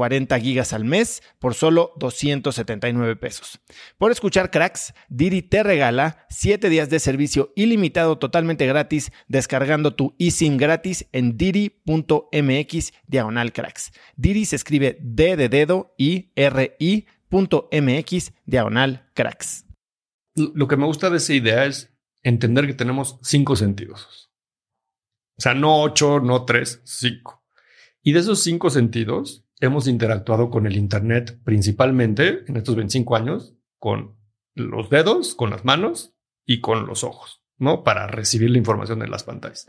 40 gigas al mes por solo 279 pesos. Por escuchar cracks, Didi te regala 7 días de servicio ilimitado totalmente gratis descargando tu eSIM gratis en didi.mx diagonal cracks. Didi se escribe D de dedo y R I.mx diagonal cracks. Lo que me gusta de esa idea es entender que tenemos cinco sentidos. O sea, no ocho, no tres, cinco. Y de esos cinco sentidos, hemos interactuado con el Internet principalmente en estos 25 años con los dedos, con las manos y con los ojos, ¿no? Para recibir la información en las pantallas.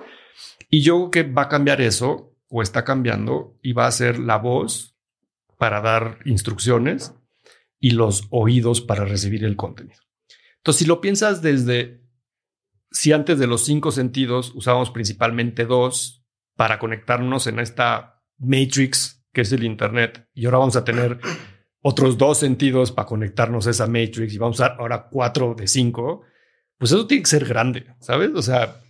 Y yo creo que va a cambiar eso o está cambiando y va a ser la voz para dar instrucciones y los oídos para recibir el contenido. Entonces, si lo piensas desde, si antes de los cinco sentidos usábamos principalmente dos para conectarnos en esta matrix que es el Internet, y ahora vamos a tener otros dos sentidos para conectarnos a esa matrix y vamos a usar ahora cuatro de cinco, pues eso tiene que ser grande, ¿sabes? O sea,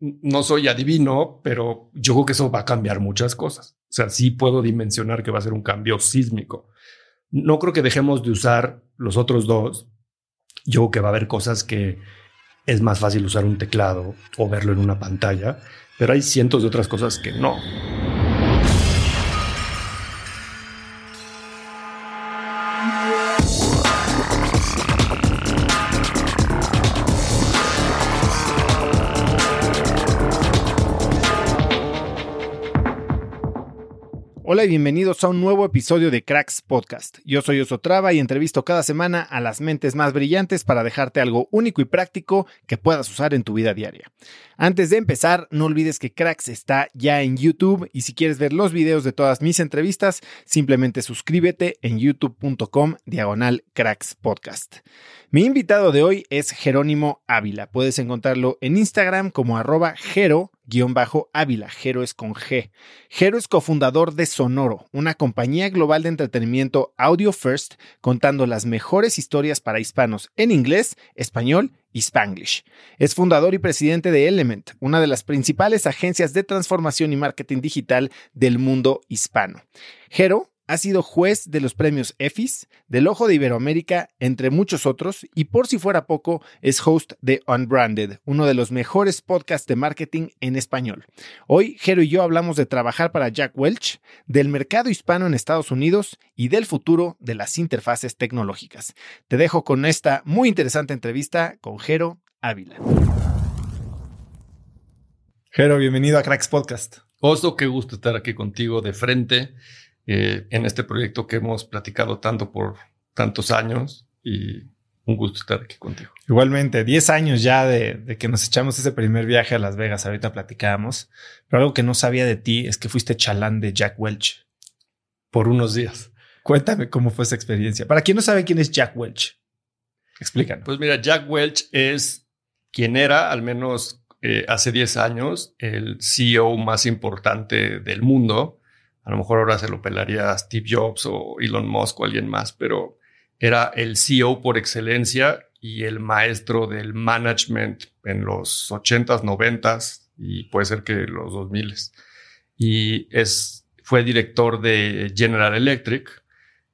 no soy adivino, pero yo creo que eso va a cambiar muchas cosas. O sea, sí puedo dimensionar que va a ser un cambio sísmico. No creo que dejemos de usar los otros dos. Yo creo que va a haber cosas que es más fácil usar un teclado o verlo en una pantalla, pero hay cientos de otras cosas que no. Bienvenidos a un nuevo episodio de Cracks Podcast. Yo soy Osotrava y entrevisto cada semana a las mentes más brillantes para dejarte algo único y práctico que puedas usar en tu vida diaria. Antes de empezar, no olvides que Cracks está ya en YouTube y si quieres ver los videos de todas mis entrevistas, simplemente suscríbete en youtube.com diagonal Cracks Podcast. Mi invitado de hoy es Jerónimo Ávila. Puedes encontrarlo en Instagram como arroba Jero Ávila. Jero es con G. Jero es cofundador de Sonoro, una compañía global de entretenimiento audio first, contando las mejores historias para hispanos en inglés, español y spanglish. Es fundador y presidente de Element, una de las principales agencias de transformación y marketing digital del mundo hispano. Jero ha sido juez de los premios EFIS, del Ojo de Iberoamérica, entre muchos otros, y por si fuera poco, es host de Unbranded, uno de los mejores podcasts de marketing en español. Hoy, Jero y yo hablamos de trabajar para Jack Welch, del mercado hispano en Estados Unidos y del futuro de las interfaces tecnológicas. Te dejo con esta muy interesante entrevista con Jero Ávila. Jero, bienvenido a Cracks Podcast. Oso, qué gusto estar aquí contigo de frente eh, en este proyecto que hemos platicado tanto por tantos años y un gusto estar aquí contigo. Igualmente, 10 años ya de, que nos echamos ese primer viaje a Las Vegas, ahorita platicábamos, pero algo que no sabía de ti es que fuiste chalán de Jack Welch. Por unos días. Cuéntame cómo fue esa experiencia. Para quien no sabe quién es Jack Welch, explícanos. Pues mira, Jack Welch es quien era, al menos eh, hace 10 años el CEO más importante del mundo. A lo mejor ahora se lo pelaría Steve Jobs o Elon Musk o alguien más, pero era el CEO por excelencia y el maestro del management en los 80s, 90s y puede ser que los 2000s. Y es, fue director de General Electric.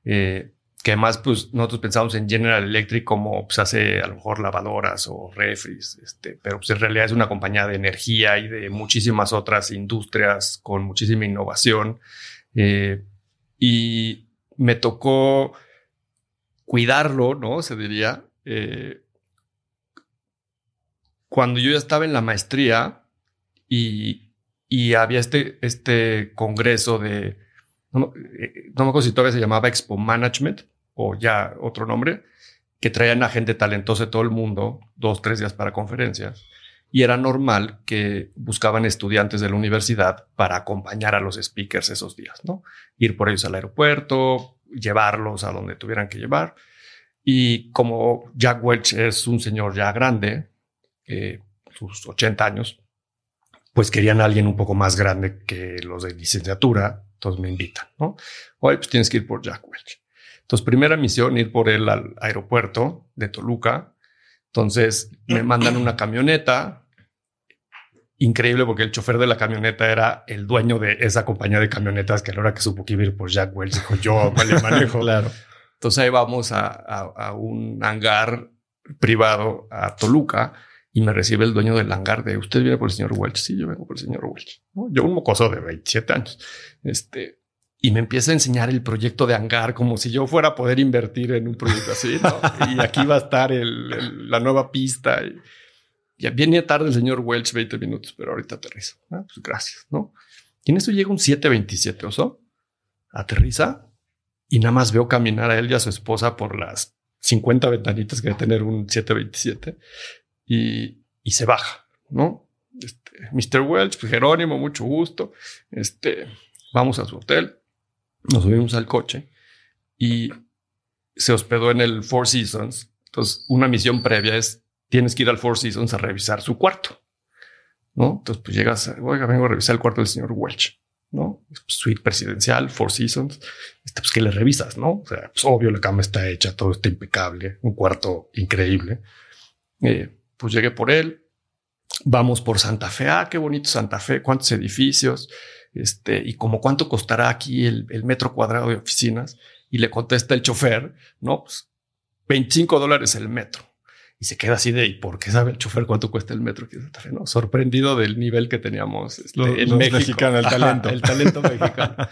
Eh, que además pues nosotros pensamos en General Electric como pues hace a lo mejor lavadoras o refris, este, pero pues en realidad es una compañía de energía y de muchísimas otras industrias con muchísima innovación. Eh, y me tocó cuidarlo, ¿no? Se diría. Eh, cuando yo ya estaba en la maestría y, y había este, este congreso de, no, eh, no me acuerdo si todavía se llamaba Expo Management, o ya otro nombre, que traían a gente talentosa de todo el mundo, dos, tres días para conferencias. Y era normal que buscaban estudiantes de la universidad para acompañar a los speakers esos días, ¿no? Ir por ellos al aeropuerto, llevarlos a donde tuvieran que llevar. Y como Jack Welch es un señor ya grande, eh, sus 80 años, pues querían a alguien un poco más grande que los de licenciatura, entonces me invitan, ¿no? Oye, pues tienes que ir por Jack Welch. Entonces, primera misión, ir por él al aeropuerto de Toluca. Entonces, me mandan una camioneta. Increíble porque el chofer de la camioneta era el dueño de esa compañía de camionetas que a la hora que supo que iba a ir por Jack Welch dijo yo le manejo. claro. Entonces ahí vamos a, a, un hangar privado a Toluca y me recibe el dueño del hangar de usted viene por el señor Welch. Sí, yo vengo por el señor Welch. Yo un mocoso de 27 años. Este, y me empieza a enseñar el proyecto de hangar como si yo fuera a poder invertir en un proyecto así. y aquí va a estar la nueva pista. Y, ya viene tarde el señor Welch 20 minutos, pero ahorita aterriza. Ah, pues gracias, ¿no? Y en eso llega un 727 oso, aterriza y nada más veo caminar a él y a su esposa por las 50 ventanitas que debe tener un 727 y, y se baja, ¿no? Este, Mr. Welch, pues Jerónimo, mucho gusto. Este, vamos a su hotel nos subimos al coche y se hospedó en el Four Seasons. Entonces, una misión previa es tienes que ir al Four Seasons a revisar su cuarto. ¿No? Entonces, pues llegas, oiga, vengo a revisar el cuarto del señor Welch. ¿no? Suite presidencial, Four Seasons. Este, pues que le revisas, ¿no? O sea, pues obvio, la cama está hecha, todo está impecable, un cuarto increíble. Eh, pues llegué por él. Vamos por Santa Fe. Ah, qué bonito Santa Fe, cuántos edificios este, y como cuánto costará aquí el, metro cuadrado de oficinas. Y le contesta el chofer, no, pues 25 dólares el metro. Y se queda así de, ¿y por qué sabe el chofer cuánto cuesta el metro? ¿no? Sorprendido del nivel que teníamos este, en México. el talento. el talento mexicano.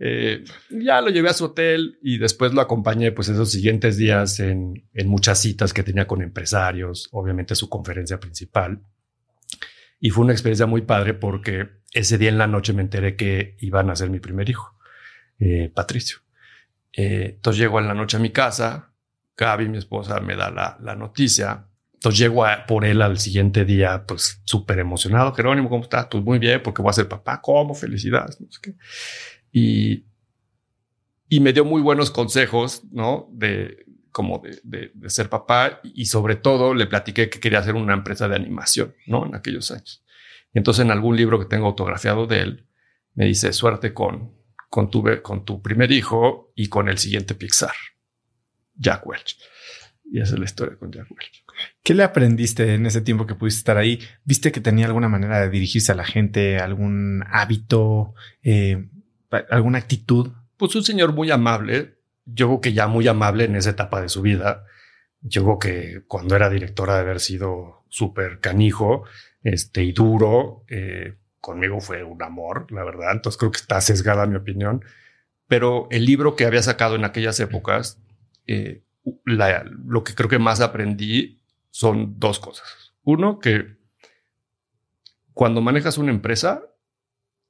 Eh, ya lo llevé a su hotel y después lo acompañé pues esos siguientes días en, en muchas citas que tenía con empresarios, obviamente su conferencia principal. Y fue una experiencia muy padre porque ese día en la noche me enteré que iban a ser mi primer hijo, eh, Patricio. Eh, entonces llego en la noche a mi casa, Gaby, mi esposa, me da la, noticia. Entonces llego por él al siguiente día, pues súper emocionado. Jerónimo, ¿cómo estás? Pues muy bien, porque voy a ser papá. ¿Cómo? Felicidades. Y, y me dio muy buenos consejos, ¿no? De como de, de, ser papá y sobre todo le platiqué que quería hacer una empresa de animación, ¿no? En aquellos años. Y entonces en algún libro que tengo autografiado de él, me dice suerte con, con, tu, con tu primer hijo y con el siguiente Pixar, Jack Welch. Y esa es la historia con Jack Welch. ¿Qué le aprendiste en ese tiempo que pudiste estar ahí? ¿Viste que tenía alguna manera de dirigirse a la gente, algún hábito, eh, alguna actitud? Pues un señor muy amable. Yo creo que ya muy amable en esa etapa de su vida. Yo creo que cuando era directora de haber sido súper canijo, este, y duro. Eh, conmigo fue un amor, la verdad. Entonces creo que está sesgada mi opinión. Pero el libro que había sacado en aquellas épocas, eh, lo que creo que más aprendí son dos cosas. Uno, que cuando manejas una empresa,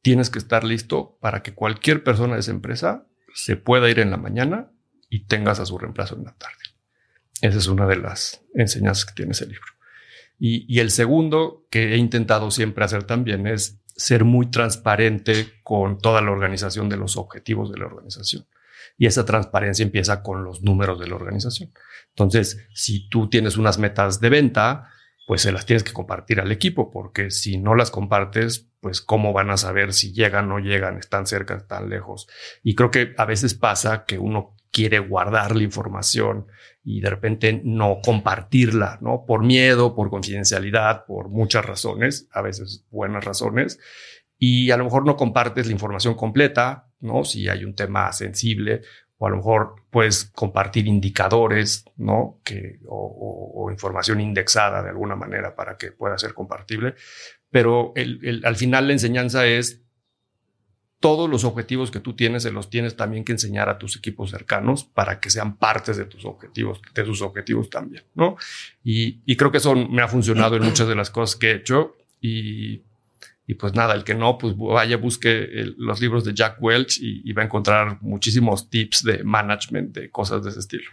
tienes que estar listo para que cualquier persona de esa empresa se pueda ir en la mañana y tengas a su reemplazo en la tarde. Esa es una de las enseñanzas que tiene ese libro. Y, el segundo que he intentado siempre hacer también es ser muy transparente con toda la organización de los objetivos de la organización. Y esa transparencia empieza con los números de la organización. Entonces, si tú tienes unas metas de venta, pues se las tienes que compartir al equipo, porque si no las compartes, pues cómo van a saber si llegan, no llegan, están cerca, están lejos. Y creo que a veces pasa que uno quiere guardar la información y de repente no compartirla, ¿no? Por miedo, por confidencialidad, por muchas razones, a veces buenas razones. Y a lo mejor no compartes la información completa, ¿no? Si hay un tema sensible o a lo mejor puedes compartir indicadores, ¿no? Que, o, información indexada de alguna manera para que pueda ser compartible. Pero el, al final la enseñanza es todos los objetivos que tú tienes, se los tienes también que enseñar a tus equipos cercanos para que sean partes de tus objetivos, de tus objetivos también, ¿no? Y, y creo que eso me ha funcionado en muchas de las cosas que he hecho y y pues nada, el que no, pues vaya, busque los libros de Jack Welch y, va a encontrar muchísimos tips de management, de cosas de ese estilo.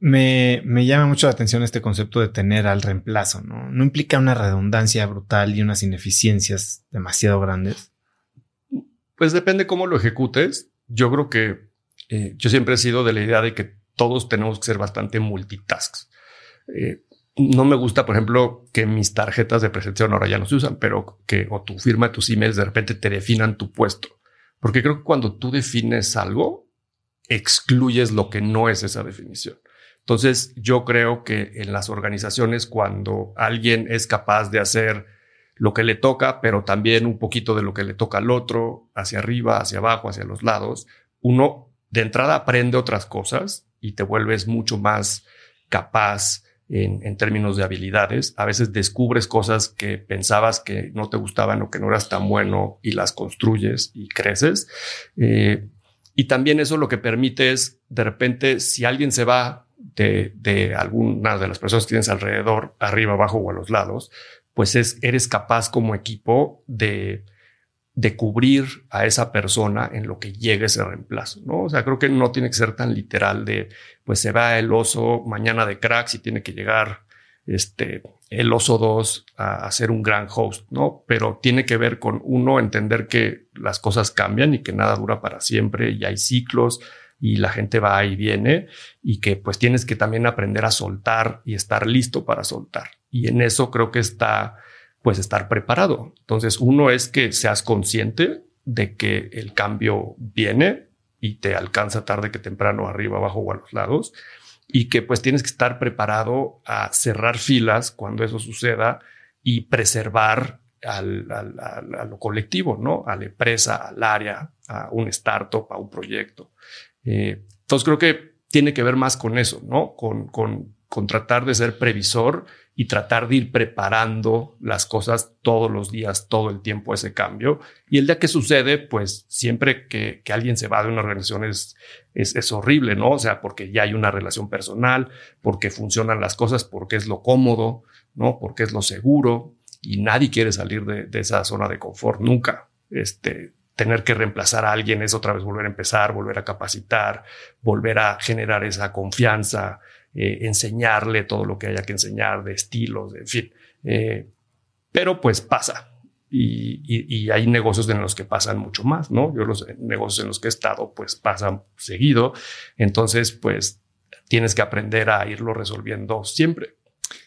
Me, me, llama mucho la atención este concepto de tener al reemplazo, ¿no? No implica una redundancia brutal y unas ineficiencias demasiado grandes. Pues depende cómo lo ejecutes. Yo creo que eh, yo siempre he sido de la idea de que todos tenemos que ser bastante multitasks. Eh, no me gusta, por ejemplo, que mis tarjetas de presentación ahora ya no se usan, pero que o tu firma, tus emails de repente te definan tu puesto. Porque creo que cuando tú defines algo, excluyes lo que no es esa definición. Entonces, yo creo que en las organizaciones, cuando alguien es capaz de hacer lo que le toca, pero también un poquito de lo que le toca al otro, hacia arriba, hacia abajo, hacia los lados, uno de entrada aprende otras cosas y te vuelves mucho más capaz en, términos de habilidades. A veces descubres cosas que pensabas que no te gustaban o que no eras tan bueno y las construyes y creces. Eh, y también eso lo que permite es, de repente, si alguien se va de, de alguna de las personas que tienes alrededor, arriba, abajo o a los lados, pues es, eres capaz como equipo de de cubrir a esa persona en lo que llegue ese reemplazo, ¿no? O sea, creo que no tiene que ser tan literal de, pues se va el oso mañana de cracks y tiene que llegar este, el oso 2 a, a, ser un gran host, ¿no? Pero tiene que ver con uno, entender que las cosas cambian y que nada dura para siempre y hay ciclos y la gente va y viene y que pues tienes que también aprender a soltar y estar listo para soltar. Y en eso creo que está pues estar preparado. Entonces, uno es que seas consciente de que el cambio viene y te alcanza tarde que temprano, arriba, abajo o a los lados, y que pues tienes que estar preparado a cerrar filas cuando eso suceda y preservar al, a lo colectivo, ¿no? A la empresa, al área, a un startup, a un proyecto. Eh, entonces creo que tiene que ver más con eso, ¿no? Con, con, tratar de ser previsor y tratar de ir preparando las cosas todos los días, todo el tiempo ese cambio. Y el día que sucede, pues siempre que, alguien se va de una relación es, es, horrible, ¿no? O sea, porque ya hay una relación personal, porque funcionan las cosas, porque es lo cómodo, ¿no? Porque es lo seguro y nadie quiere salir de esa zona de confort nunca. Este, tener que reemplazar a alguien es otra vez volver a empezar, volver a capacitar, volver a generar esa confianza, eh, enseñarle todo lo que haya que enseñar de estilos, en fin. Eh, pero pues pasa. Y, hay negocios en los que pasan mucho más, ¿no? Yo los negocios en los que he estado, pues pasan seguido. Entonces, pues tienes que aprender a irlo resolviendo siempre.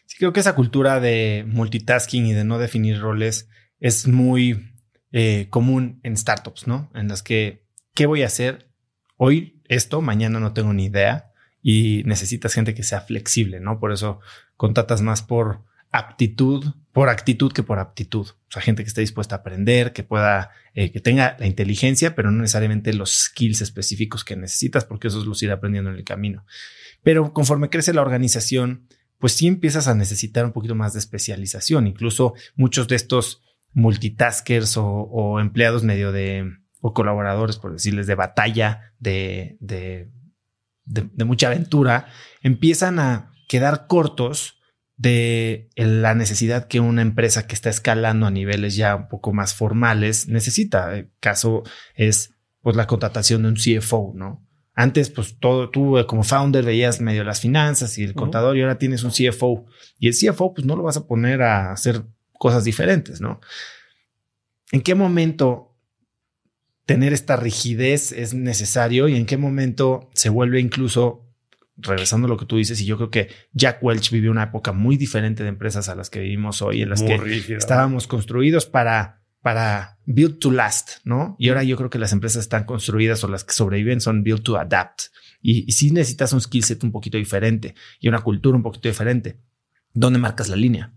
Sí, creo que esa cultura de multitasking y de no definir roles es muy eh, común en startups, ¿no? En las que, ¿qué voy a hacer hoy? Esto, mañana no tengo ni idea y necesitas gente que sea flexible, ¿no? Por eso contratas más por aptitud, por actitud que por aptitud. O sea, gente que esté dispuesta a aprender, que pueda, eh, que tenga la inteligencia, pero no necesariamente los skills específicos que necesitas, porque eso los irá aprendiendo en el camino. Pero conforme crece la organización, pues sí empiezas a necesitar un poquito más de especialización. Incluso muchos de estos multitaskers o, o empleados medio de, o colaboradores, por decirles, de batalla, de, de de, mucha aventura, empiezan a quedar cortos de la necesidad que una empresa que está escalando a niveles ya un poco más formales necesita. El caso es pues la contratación de un CFO, ¿no? Antes, pues todo, tú eh, como founder veías medio las finanzas y el contador y ahora tienes un CFO y el CFO pues no lo vas a poner a hacer cosas diferentes, ¿no? ¿En qué momento tener esta rigidez es necesario y en qué momento se vuelve incluso regresando a lo que tú dices, y yo creo que Jack Welch vivió una época muy diferente de empresas a las que vivimos hoy, en las que estábamos construidos para, para build to last, ¿no? Y ahora yo creo que las empresas están construidas o las que sobreviven son build to adapt. Y, y sí necesitas un skill set un poquito diferente y una cultura un poquito diferente. ¿Dónde marcas la línea?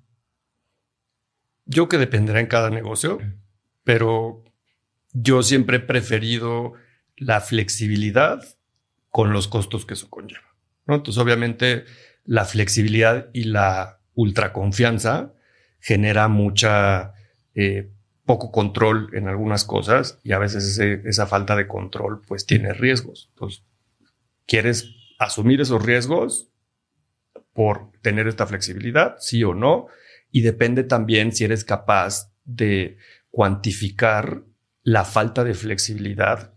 Yo que dependerá en cada negocio, pero yo siempre he preferido la flexibilidad con los costos que eso conlleva. Entonces, obviamente, la flexibilidad y la ultraconfianza genera mucha eh, poco control en algunas cosas y a veces esa falta de control pues tiene riesgos. Entonces, ¿quieres asumir esos riesgos por tener esta flexibilidad? Sí o no. Y depende también si eres capaz de cuantificar la falta de flexibilidad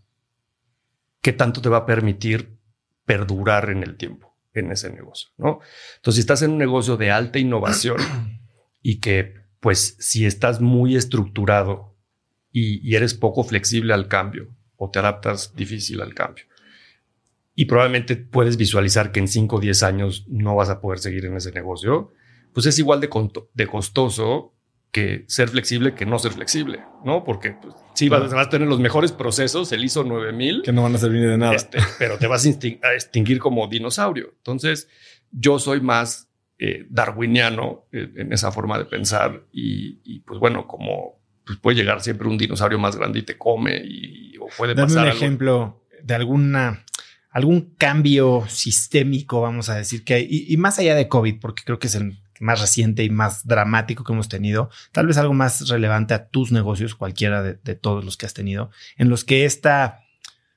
qué tanto te va a permitir perdurar en el tiempo en ese negocio, ¿no? Entonces, si estás en un negocio de alta innovación y que, pues, si estás muy estructurado y, eres poco flexible al cambio o te adaptas difícil al cambio, y probablemente puedes visualizar que en 5 o 10 años no vas a poder seguir en ese negocio, pues es igual de, de costoso que ser flexible que no ser flexible, ¿no? Porque pues, sí, vas, a tener los mejores procesos, el ISO 9000. Que no van a servir de nada. Este, pero te vas a, extinguir como dinosaurio. Entonces, yo soy más eh, darwiniano en esa forma de pensar y, pues bueno, como pues, puede llegar siempre un dinosaurio más grande y te come y o puede Dame pasar un ejemplo de alguna algún cambio sistémico, vamos a decir que y, y más allá de COVID, porque creo que es el más reciente y más dramático que hemos tenido, tal vez algo más relevante a tus negocios, cualquiera de, todos los que has tenido, en los que esta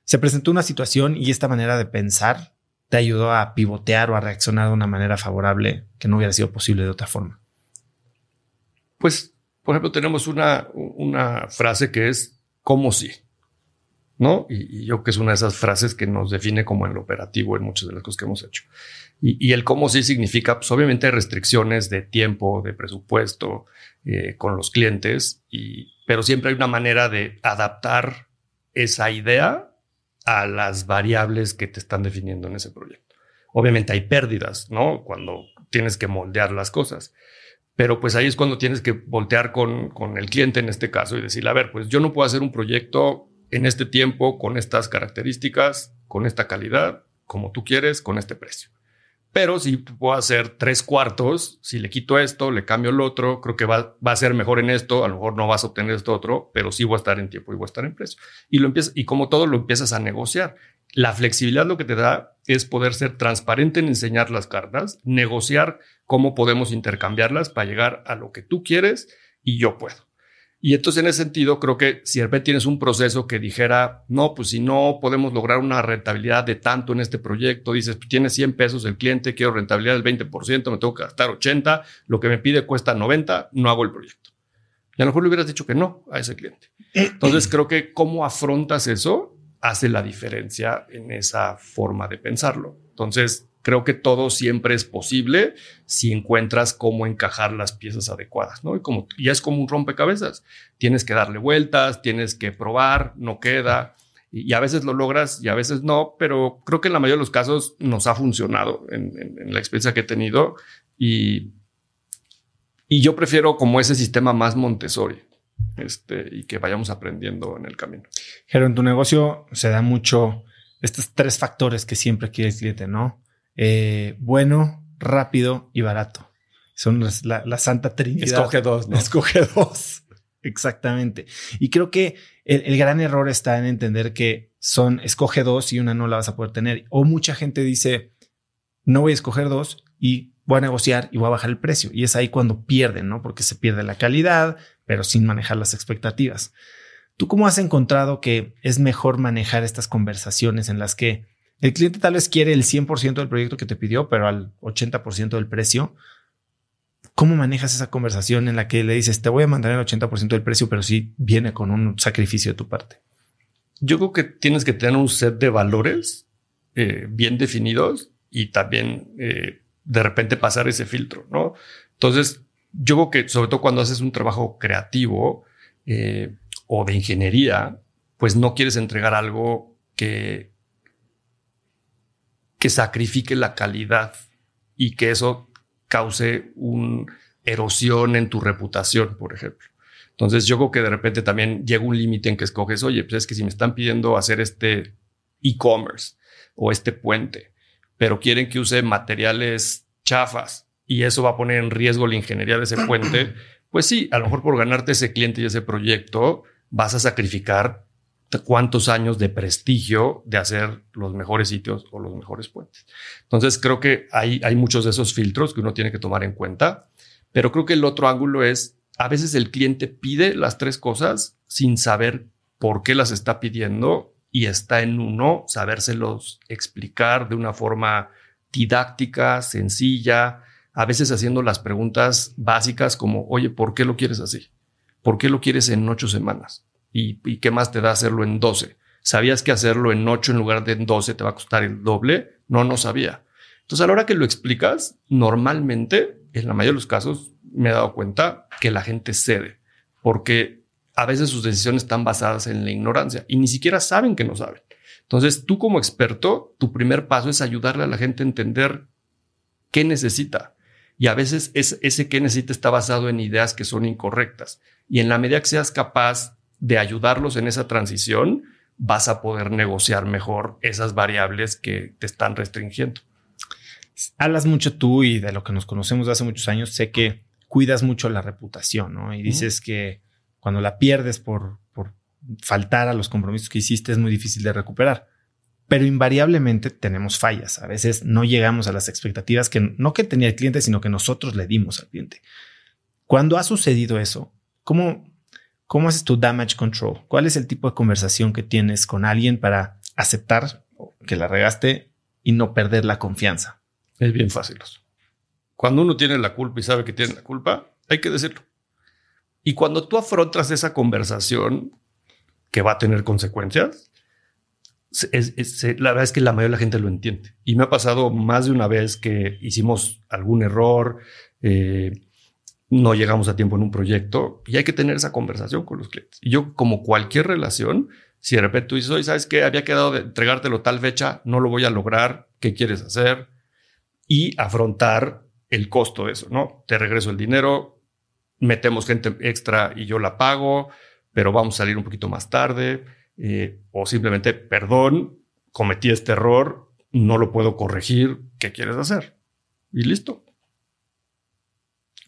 se presentó una situación y esta manera de pensar te ayudó a pivotear o a reaccionar de una manera favorable que no hubiera sido posible de otra forma. Pues, por ejemplo, tenemos una, una frase que es como si. ¿No? Y, yo que es una de esas frases que nos define como en lo operativo en muchas de las cosas que hemos hecho. Y, el cómo sí significa, pues obviamente restricciones de tiempo, de presupuesto eh, con los clientes, y, pero siempre hay una manera de adaptar esa idea a las variables que te están definiendo en ese proyecto. Obviamente hay pérdidas, ¿no? Cuando tienes que moldear las cosas. Pero pues ahí es cuando tienes que voltear con, con el cliente en este caso y decirle, a ver, pues yo no puedo hacer un proyecto en este tiempo, con estas características, con esta calidad, como tú quieres, con este precio. Pero si puedo hacer tres cuartos, si le quito esto, le cambio el otro, creo que va, a ser mejor en esto, a lo mejor no vas a obtener esto otro, pero sí voy a estar en tiempo y voy a estar en precio. Y lo empiezas, y como todo lo empiezas a negociar. La flexibilidad lo que te da es poder ser transparente en enseñar las cartas, negociar cómo podemos intercambiarlas para llegar a lo que tú quieres y yo puedo. Y entonces en ese sentido creo que si de tienes un proceso que dijera, no, pues si no podemos lograr una rentabilidad de tanto en este proyecto, dices, pues tienes 100 pesos el cliente, quiero rentabilidad del 20%, me tengo que gastar 80, lo que me pide cuesta 90, no hago el proyecto. Y a lo mejor le hubieras dicho que no a ese cliente. Entonces creo que cómo afrontas eso hace la diferencia en esa forma de pensarlo. Entonces creo que todo siempre es posible si encuentras cómo encajar las piezas adecuadas, ¿no? Y como ya es como un rompecabezas, tienes que darle vueltas, tienes que probar, no queda, y, a veces lo logras y a veces no, pero creo que en la mayoría de los casos nos ha funcionado en, la experiencia que he tenido y, y yo prefiero como ese sistema más Montessori. Este, y que vayamos aprendiendo en el camino. Pero en tu negocio se da mucho estos tres factores que siempre quiere el cliente, ¿no? Eh, bueno, rápido y barato. Son la, Santa Trinidad. Escoge dos, ¿no? Escoge dos. Exactamente. Y creo que el, gran error está en entender que son escoge dos y una no la vas a poder tener. O mucha gente dice, no voy a escoger dos y voy a negociar y voy a bajar el precio. Y es ahí cuando pierden, ¿no? Porque se pierde la calidad, pero sin manejar las expectativas. ¿Tú cómo has encontrado que es mejor manejar estas conversaciones en las que el cliente tal vez quiere el 100% del proyecto que te pidió, pero al 80% del precio. ¿Cómo manejas esa conversación en la que le dices, te voy a mandar el 80% del precio, pero sí viene con un sacrificio de tu parte? Yo creo que tienes que tener un set de valores eh, bien definidos y también eh, de repente pasar ese filtro, ¿no? Entonces, yo creo que sobre todo cuando haces un trabajo creativo eh, o de ingeniería, pues no quieres entregar algo que, que sacrifique la calidad y que eso cause una erosión en tu reputación, por ejemplo. Entonces yo creo que de repente también llega un límite en que escoges, oye, pues es que si me están pidiendo hacer este e-commerce o este puente, pero quieren que use materiales chafas y eso va a poner en riesgo la ingeniería de ese puente, pues sí, a lo mejor por ganarte ese cliente y ese proyecto vas a sacrificar cuántos años de prestigio de hacer los mejores sitios o los mejores puentes. Entonces creo que hay, hay muchos de esos filtros que uno tiene que tomar en cuenta, pero creo que el otro ángulo es, a veces el cliente pide las tres cosas sin saber por qué las está pidiendo y está en uno sabérselos explicar de una forma didáctica, sencilla, a veces haciendo las preguntas básicas como, oye, ¿por qué lo quieres así? ¿Por qué lo quieres en ocho semanas? ¿Y, qué más te da hacerlo en 12? ¿Sabías que hacerlo en 8 en lugar de en 12 te va a costar el doble? No, no sabía. Entonces, a la hora que lo explicas, normalmente, en la mayoría de los casos, me he dado cuenta que la gente cede, porque a veces sus decisiones están basadas en la ignorancia y ni siquiera saben que no saben. Entonces, tú como experto, tu primer paso es ayudarle a la gente a entender qué necesita. Y a veces ese qué necesita está basado en ideas que son incorrectas. Y en la medida que seas capaz de ayudarlos en esa transición, vas a poder negociar mejor esas variables que te están restringiendo. Hablas mucho tú y de lo que nos conocemos de hace muchos años, sé que cuidas mucho la reputación, ¿no? Y dices que cuando la pierdes por, por faltar a los compromisos que hiciste es muy difícil de recuperar. Pero invariablemente tenemos fallas. A veces no llegamos a las expectativas que no que tenía el cliente, sino que nosotros le dimos al cliente. Cuando ha sucedido eso, ¿cómo, ¿Cómo haces tu damage control? ¿Cuál es el tipo de conversación que tienes con alguien para aceptar que la regaste y no perder la confianza? Es bien fácil. Cuando uno tiene la culpa y sabe que tiene la culpa, hay que decirlo. Y cuando tú afrontas esa conversación que va a tener consecuencias, la verdad es que la mayoría de la gente lo entiende. Y me ha pasado más de una vez que hicimos algún error, eh, no llegamos a tiempo en un proyecto y hay que tener esa conversación con los clientes. Y yo, como cualquier relación, si de repente tú dices, oye, ¿sabes qué? Había quedado de entregártelo tal fecha, no lo voy a lograr, ¿qué quieres hacer? Y afrontar el costo de eso, ¿no? Te regreso el dinero, metemos gente extra y yo la pago, pero vamos a salir un poquito más tarde, eh, o simplemente, perdón, cometí este error, no lo puedo corregir, ¿qué quieres hacer? Y listo.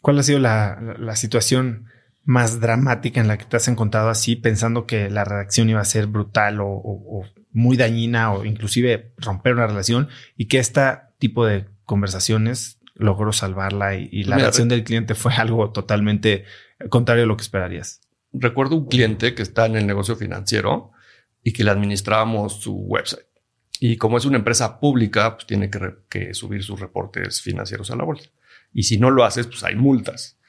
¿Cuál ha sido la, situación más dramática en la que te has encontrado así, pensando que la reacción iba a ser brutal o, muy dañina o inclusive romper una relación y que este tipo de conversaciones logró salvarla y, la reacción del cliente fue algo totalmente contrario a lo que esperarías? Recuerdo un cliente que está en el negocio financiero y que le administrábamos su website. Y como es una empresa pública, pues tiene que, que subir sus reportes financieros a la bolsa. Y si no lo haces, pues hay multas.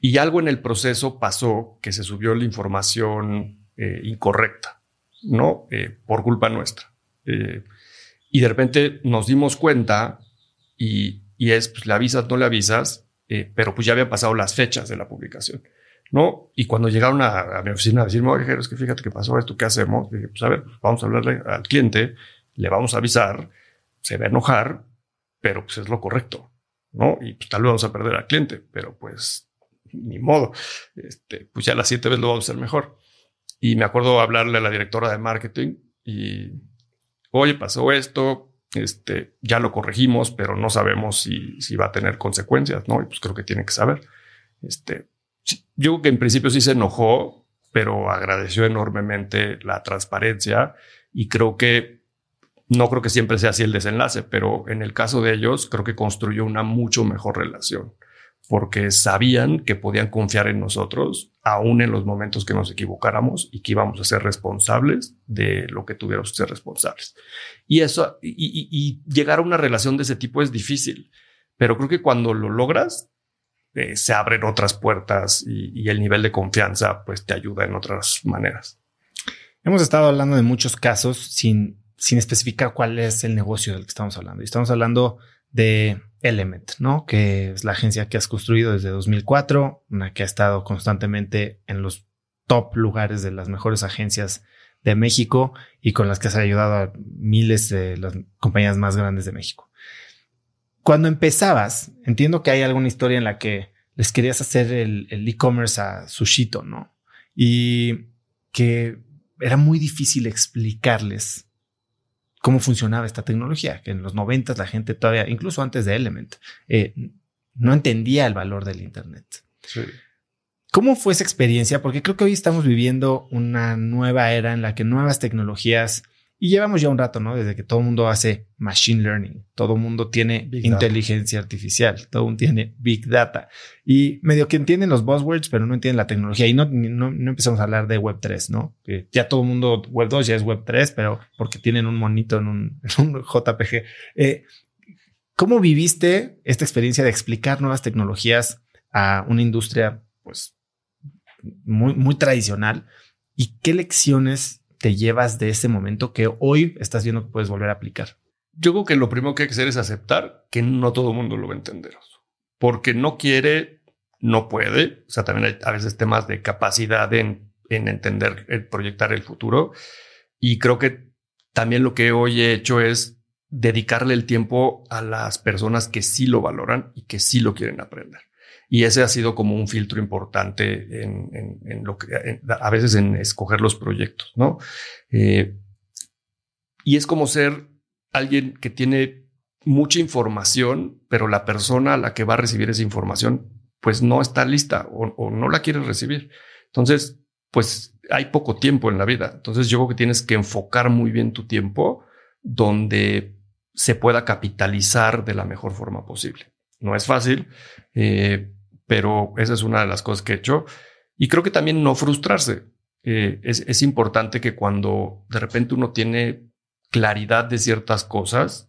Y algo en el proceso pasó que se subió la información eh, incorrecta, ¿no? Eh, por culpa nuestra. Eh, y de repente nos dimos cuenta y, y es, pues le avisas, no le avisas, pero pues ya habían pasado las fechas de la publicación, ¿no? Y cuando llegaron a, mi oficina a decirme, oye, es que fíjate que pasó esto, ¿qué hacemos? Dije, pues a ver, vamos a hablarle al cliente, le vamos a avisar, se va a enojar, pero pues es lo correcto. ¿No? Y pues, tal vez vamos a perder al cliente, pero pues ni modo. Este, pues ya las siete veces lo vamos a hacer mejor. Y me acuerdo hablarle a la directora de marketing y, oye, pasó esto, este, ya lo corregimos, pero no sabemos si, si va a tener consecuencias, ¿no? Y pues creo que tiene que saber. Este, yo creo que en principio sí se enojó, pero agradeció enormemente la transparencia y creo que no creo que siempre sea así el desenlace, pero en el caso de ellos creo que construyó una mucho mejor relación porque sabían que podían confiar en nosotros, aún en los momentos que nos equivocáramos y que íbamos a ser responsables de lo que tuviéramos que ser responsables. Y eso, y, llegar a una relación de ese tipo es difícil, pero creo que cuando lo logras, eh, se abren otras puertas y, y el nivel de confianza pues te ayuda en otras maneras. Hemos estado hablando de muchos casos sin sin especificar cuál es el negocio del que estamos hablando. Y estamos hablando de Element, ¿no? Que es la agencia que has construido desde 2004, una que ha estado constantemente en los top lugares de las mejores agencias de México y con las que has ayudado a miles de las compañías más grandes de México. Cuando empezabas, entiendo que hay alguna historia en la que les querías hacer el e-commerce a Sushito, ¿no? Y que era muy difícil explicarles cómo funcionaba esta tecnología, que en los 90 la gente todavía, incluso antes de Element, eh, no entendía el valor del Internet. Sí. ¿Cómo fue esa experiencia? Porque creo que hoy estamos viviendo una nueva era en la que nuevas tecnologías, y llevamos ya un rato, ¿no? Desde que todo el mundo hace machine learning, todo el mundo tiene inteligencia artificial, todo el mundo tiene big data. Y medio que entienden los buzzwords, pero no entienden la tecnología. Y no, no, empezamos a hablar de Web 3, ¿no? Que ya todo el mundo, Web 2 ya es Web 3, pero porque tienen un monito en un, JPG. Eh, ¿Cómo viviste esta experiencia de explicar nuevas tecnologías a una industria, pues, muy, muy tradicional. ¿Y qué lecciones te llevas de ese momento que hoy estás viendo que puedes volver a aplicar? Yo creo que lo primero que hay que hacer es aceptar que no todo el mundo lo va a entender. Porque no quiere, no puede. O sea, también hay a veces temas de capacidad en, en entender, en proyectar el futuro. Y creo que también lo que hoy he hecho es dedicarle el tiempo a las personas que sí lo valoran y que sí lo quieren aprender. Y ese ha sido como un filtro importante en, lo que a veces en escoger los proyectos, ¿no? Eh, y es como ser alguien que tiene mucha información, pero la persona a la que va a recibir esa información, pues no está lista o, no la quiere recibir. Entonces, pues hay poco tiempo en la vida. Entonces, yo creo que tienes que enfocar muy bien tu tiempo donde se pueda capitalizar de la mejor forma posible. No es fácil, eh, pero esa es una de las cosas que he hecho. Y creo que también no frustrarse. Eh, es, importante que cuando de repente uno tiene claridad de ciertas cosas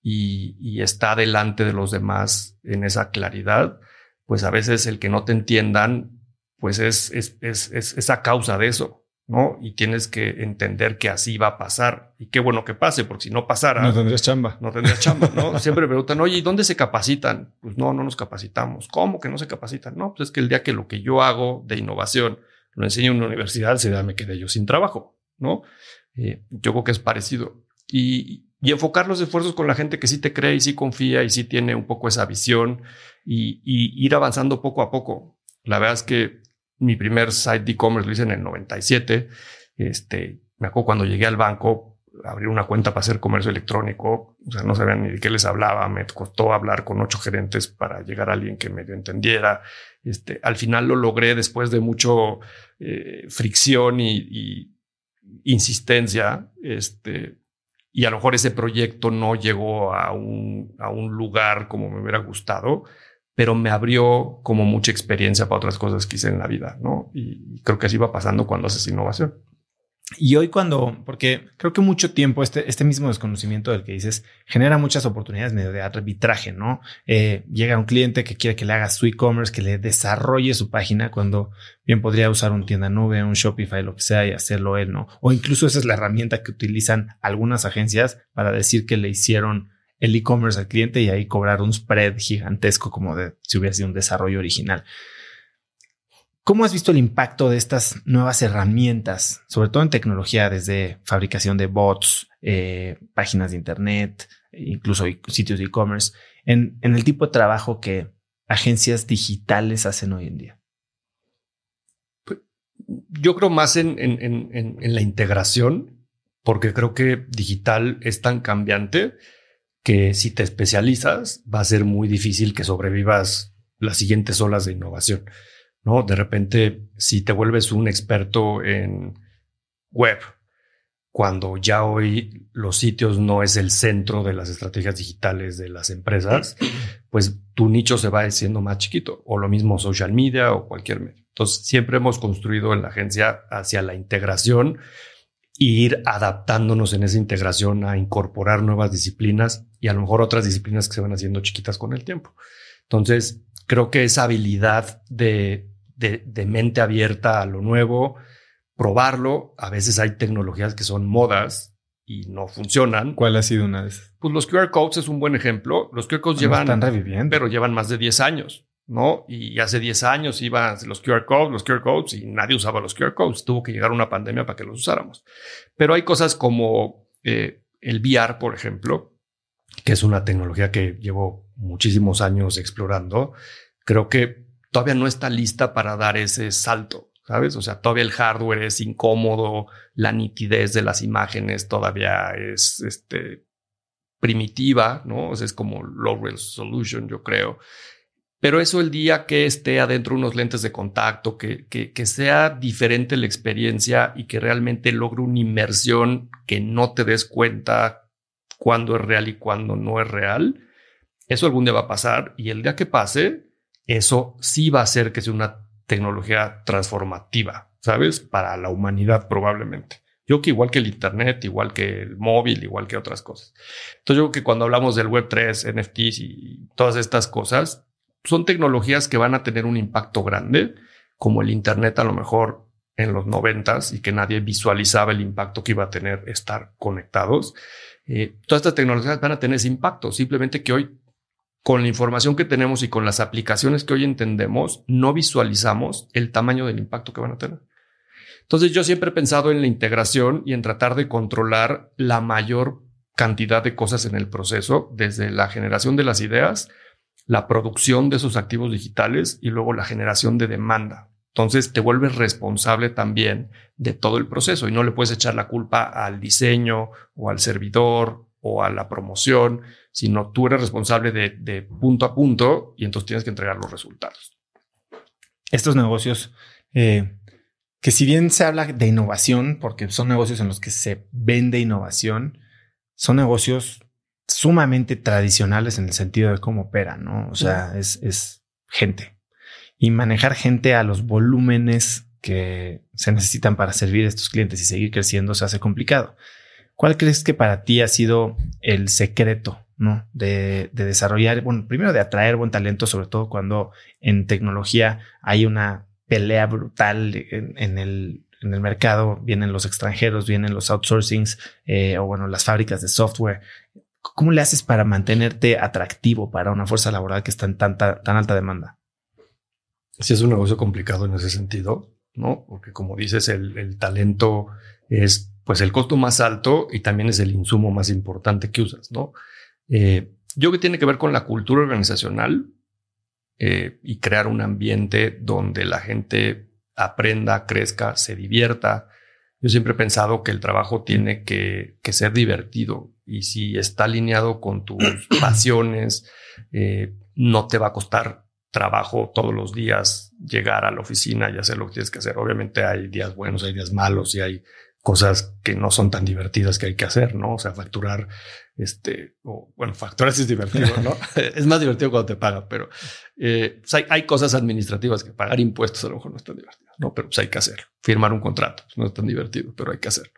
y, está delante de los demás en esa claridad, pues a veces el que no te entiendan, pues es, es, es, es a causa de eso. ¿No? Y tienes que entender que así va a pasar. Y qué bueno que pase, porque si no pasara... No tendrías chamba. No tendrías chamba, ¿no? Siempre me preguntan, oye, ¿y dónde se capacitan? Pues no, no nos capacitamos. ¿Cómo que no se capacitan? No, pues es que el día que lo que yo hago de innovación lo enseño en una universidad, se da me quedé yo sin trabajo, ¿no? Eh, yo creo que es parecido. Y, y, enfocar los esfuerzos con la gente que sí te cree y sí confía y sí tiene un poco esa visión y, y ir avanzando poco a poco. La verdad es que mi primer site de e-commerce lo hice en el 97. Este, me acuerdo cuando llegué al banco, abrí una cuenta para hacer comercio electrónico. O sea, no sabían ni de qué les hablaba. Me costó hablar con ocho gerentes para llegar a alguien que medio entendiera. Este, al final lo logré después de mucho eh, fricción y, y, insistencia. Este, y a lo mejor ese proyecto no llegó a un, a un lugar como me hubiera gustado, pero me abrió como mucha experiencia para otras cosas que hice en la vida, ¿no? Y creo que así va pasando cuando haces innovación. Y hoy cuando, porque creo que mucho tiempo este, este mismo desconocimiento del que dices genera muchas oportunidades medio de arbitraje, ¿no? Eh, llega un cliente que quiere que le haga su e-commerce, que le desarrolle su página cuando bien podría usar un tienda nube, un Shopify, lo que sea y hacerlo él, ¿no? O incluso esa es la herramienta que utilizan algunas agencias para decir que le hicieron el e-commerce al cliente y ahí cobrar un spread gigantesco como de si hubiera sido un desarrollo original. ¿Cómo has visto el impacto de estas nuevas herramientas, sobre todo en tecnología, desde fabricación de bots, eh, páginas de Internet, incluso sitios de e-commerce, en, el tipo de trabajo que agencias digitales hacen hoy en día? Pues, yo creo más en, en la integración, porque creo que digital es tan cambiante que si te especializas va a ser muy difícil que sobrevivas las siguientes olas de innovación. ¿no? De repente, si te vuelves un experto en web, cuando ya hoy los sitios no es el centro de las estrategias digitales de las empresas, pues tu nicho se va haciendo más chiquito, o lo mismo social media o cualquier medio. Entonces, siempre hemos construido en la agencia hacia la integración ir adaptándonos en esa integración a incorporar nuevas disciplinas y a lo mejor otras disciplinas que se van haciendo chiquitas con el tiempo. Entonces, creo que esa habilidad de, de, mente abierta a lo nuevo, probarlo, a veces hay tecnologías que son modas y no funcionan. ¿Cuál ha sido una de esas? Pues los QR codes es un buen ejemplo. Los QR codes llevan, están reviviendo. pero llevan más de 10 años. ¿No? Y hace 10 años iban los QR codes, los QR codes y nadie usaba los QR codes. Tuvo que llegar una pandemia para que los usáramos. Pero hay cosas como eh, el VR, por ejemplo, que es una tecnología que llevo muchísimos años explorando. Creo que todavía no está lista para dar ese salto. ¿Sabes? O sea, todavía el hardware es incómodo, la nitidez de las imágenes todavía es este, primitiva, ¿no? Es como low resolution, yo creo. Pero eso el día que esté adentro unos lentes de contacto, que, que, sea diferente la experiencia y que realmente logre una inmersión que no te des cuenta cuándo es real y cuándo no es real, eso algún día va a pasar y el día que pase, eso sí va a hacer que sea una tecnología transformativa, ¿sabes? Para la humanidad probablemente. Yo que igual que el Internet, igual que el móvil, igual que otras cosas. Entonces yo que cuando hablamos del Web3, NFTs y todas estas cosas, son tecnologías que van a tener un impacto grande, como el Internet a lo mejor en los noventas y que nadie visualizaba el impacto que iba a tener estar conectados. Eh, todas estas tecnologías van a tener ese impacto, simplemente que hoy con la información que tenemos y con las aplicaciones que hoy entendemos, no visualizamos el tamaño del impacto que van a tener. Entonces yo siempre he pensado en la integración y en tratar de controlar la mayor cantidad de cosas en el proceso, desde la generación de las ideas, la producción de esos activos digitales y luego la generación de demanda. Entonces te vuelves responsable también de todo el proceso y no le puedes echar la culpa al diseño o al servidor o a la promoción, sino tú eres responsable de, punto a punto y entonces tienes que entregar los resultados. Estos negocios, eh, que si bien se habla de innovación, porque son negocios en los que se vende innovación, son negocios sumamente tradicionales en el sentido de cómo operan, ¿no? O sea, es, es gente. Y manejar gente a los volúmenes que se necesitan para servir a estos clientes y seguir creciendo se hace complicado. ¿Cuál crees que para ti ha sido el secreto ¿no? De, desarrollar, bueno, primero de atraer buen talento, sobre todo cuando en tecnología hay una pelea brutal en, el, en el mercado, vienen los extranjeros, vienen los outsourcings eh, o bueno, las fábricas de software. ¿Cómo le haces para mantenerte atractivo para una fuerza laboral que está en tanta, tan alta demanda? Sí, es un negocio complicado en ese sentido, ¿no? Porque como dices, el, el talento es pues el costo más alto y también es el insumo más importante que usas, ¿no? Eh, yo que tiene que ver con la cultura organizacional eh, y crear un ambiente donde la gente aprenda, crezca, se divierta. Yo siempre he pensado que el trabajo tiene que, ser divertido y si está alineado con tus pasiones, eh, no te va a costar trabajo todos los días llegar a la oficina y hacer lo que tienes que hacer. Obviamente hay días buenos, hay días malos y hay cosas que no son tan divertidas que hay que hacer, ¿no? O sea, facturar, este, o bueno, facturar sí es divertido, ¿no? es más divertido cuando te pagan, pero eh, pues hay, hay, cosas administrativas que pagar impuestos a lo mejor no es tan divertido, ¿no? Pero pues hay que hacerlo. Firmar un contrato pues no es tan divertido, pero hay que hacerlo.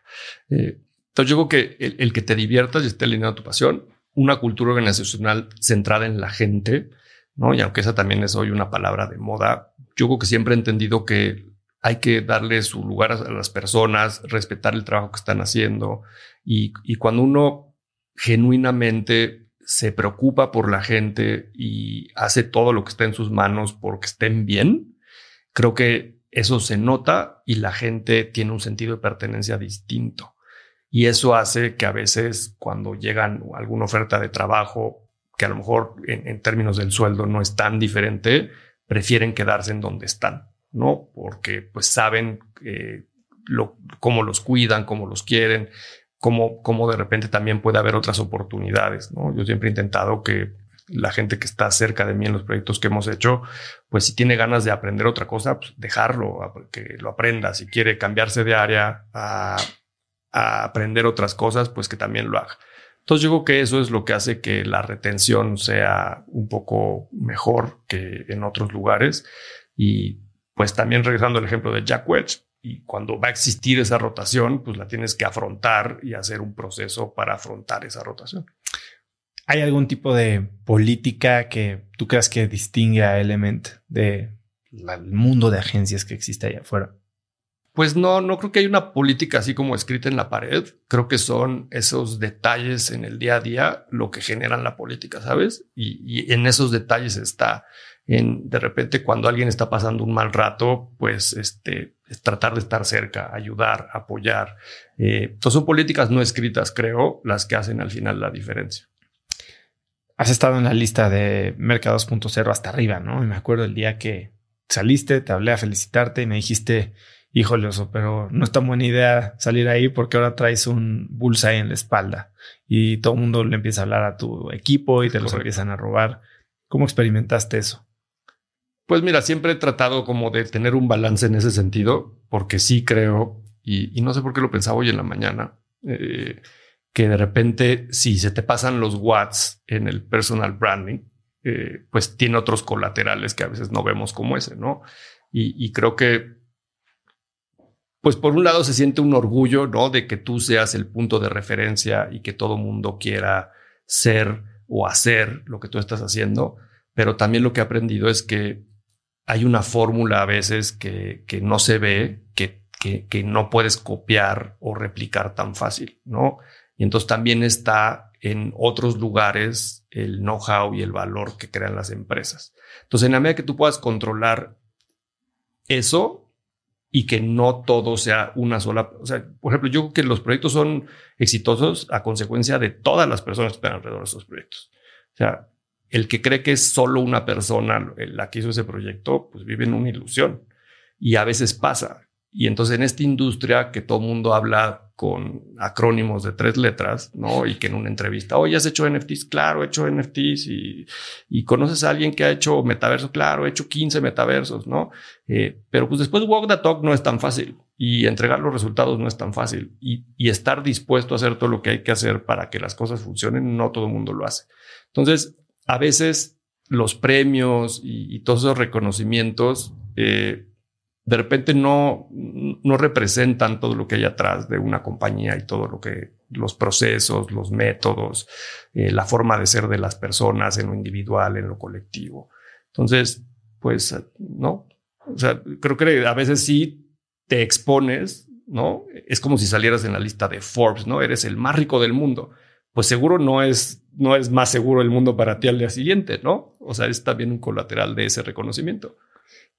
Eh, entonces yo creo que el, que te diviertas y esté alineado a tu pasión, una cultura organizacional centrada en la gente, ¿no? Y aunque esa también es hoy una palabra de moda, yo creo que siempre he entendido que hay que darle su lugar a las personas, respetar el trabajo que están haciendo. Y, cuando uno genuinamente se preocupa por la gente y hace todo lo que está en sus manos porque estén bien, creo que eso se nota y la gente tiene un sentido de pertenencia distinto. Y eso hace que a veces cuando llegan alguna oferta de trabajo, que a lo mejor en, términos del sueldo no es tan diferente, prefieren quedarse en donde están. ¿no? Porque pues saben eh, lo, cómo los cuidan, cómo los quieren, cómo, cómo de repente también puede haber otras oportunidades, ¿no? Yo siempre he intentado que la gente que está cerca de mí en los proyectos que hemos hecho, pues si tiene ganas de aprender otra cosa, pues dejarlo, que lo aprenda. Si quiere cambiarse de área a, a aprender otras cosas, pues que también lo haga. Entonces yo creo que eso es lo que hace que la retención sea un poco mejor que en otros lugares y pues también regresando al ejemplo de Jack Welch, y cuando va a existir esa rotación, pues la tienes que afrontar y hacer un proceso para afrontar esa rotación. ¿Hay algún tipo de política que tú creas que distingue a Element del mundo de agencias que existe allá afuera? Pues no, no creo que haya una política así como escrita en la pared. Creo que son esos detalles en el día a día lo que generan la política, ¿sabes? Y, en esos detalles está en de repente cuando alguien está pasando un mal rato, pues este, es tratar de estar cerca, ayudar, apoyar. Eh, son políticas no escritas, creo, las que hacen al final la diferencia. Has estado en la lista de Mercado 2.0 hasta arriba, ¿no? Y me acuerdo el día que saliste, te hablé a felicitarte y me dijiste, híjole, oso, pero no es tan buena idea salir ahí porque ahora traes un bullseye en la espalda y todo el mundo le empieza a hablar a tu equipo y te los empiezan a robar. ¿Cómo experimentaste eso? Pues mira, siempre he tratado como de tener un balance en ese sentido, porque sí creo, y, no sé por qué lo pensaba hoy en la mañana, eh, que de repente si se te pasan los watts en el personal branding, eh, pues tiene otros colaterales que a veces no vemos como ese, ¿no? Y, creo que, pues por un lado se siente un orgullo, ¿no? De que tú seas el punto de referencia y que todo mundo quiera ser o hacer lo que tú estás haciendo, pero también lo que he aprendido es que hay una fórmula a veces que, que no se ve, que, que, que, no puedes copiar o replicar tan fácil, ¿no? Y entonces también está en otros lugares el know-how y el valor que crean las empresas. Entonces, en la medida que tú puedas controlar eso y que no todo sea una sola, o sea, por ejemplo, yo creo que los proyectos son exitosos a consecuencia de todas las personas que están alrededor de esos proyectos. O sea, el que cree que es solo una persona la que hizo ese proyecto, pues vive en una ilusión. Y a veces pasa. Y entonces en esta industria que todo el mundo habla con acrónimos de tres letras, ¿no? Y que en una entrevista, oye, ¿has hecho NFTs? Claro, he hecho NFTs. Y, y conoces a alguien que ha hecho metaverso? Claro, he hecho 15 metaversos, ¿no? Eh, pero pues después walk the talk no es tan fácil y entregar los resultados no es tan fácil. Y, y estar dispuesto a hacer todo lo que hay que hacer para que las cosas funcionen, no todo el mundo lo hace. Entonces, a veces los premios y, todos esos reconocimientos eh, de repente no, no representan todo lo que hay atrás de una compañía y todo lo que los procesos, los métodos, eh, la forma de ser de las personas en lo individual, en lo colectivo. Entonces, pues, no, o sea, creo que a veces sí te expones, ¿no? Es como si salieras en la lista de Forbes, ¿no? Eres el más rico del mundo pues seguro no es, no es más seguro el mundo para ti al día siguiente, ¿no? O sea, es también un colateral de ese reconocimiento.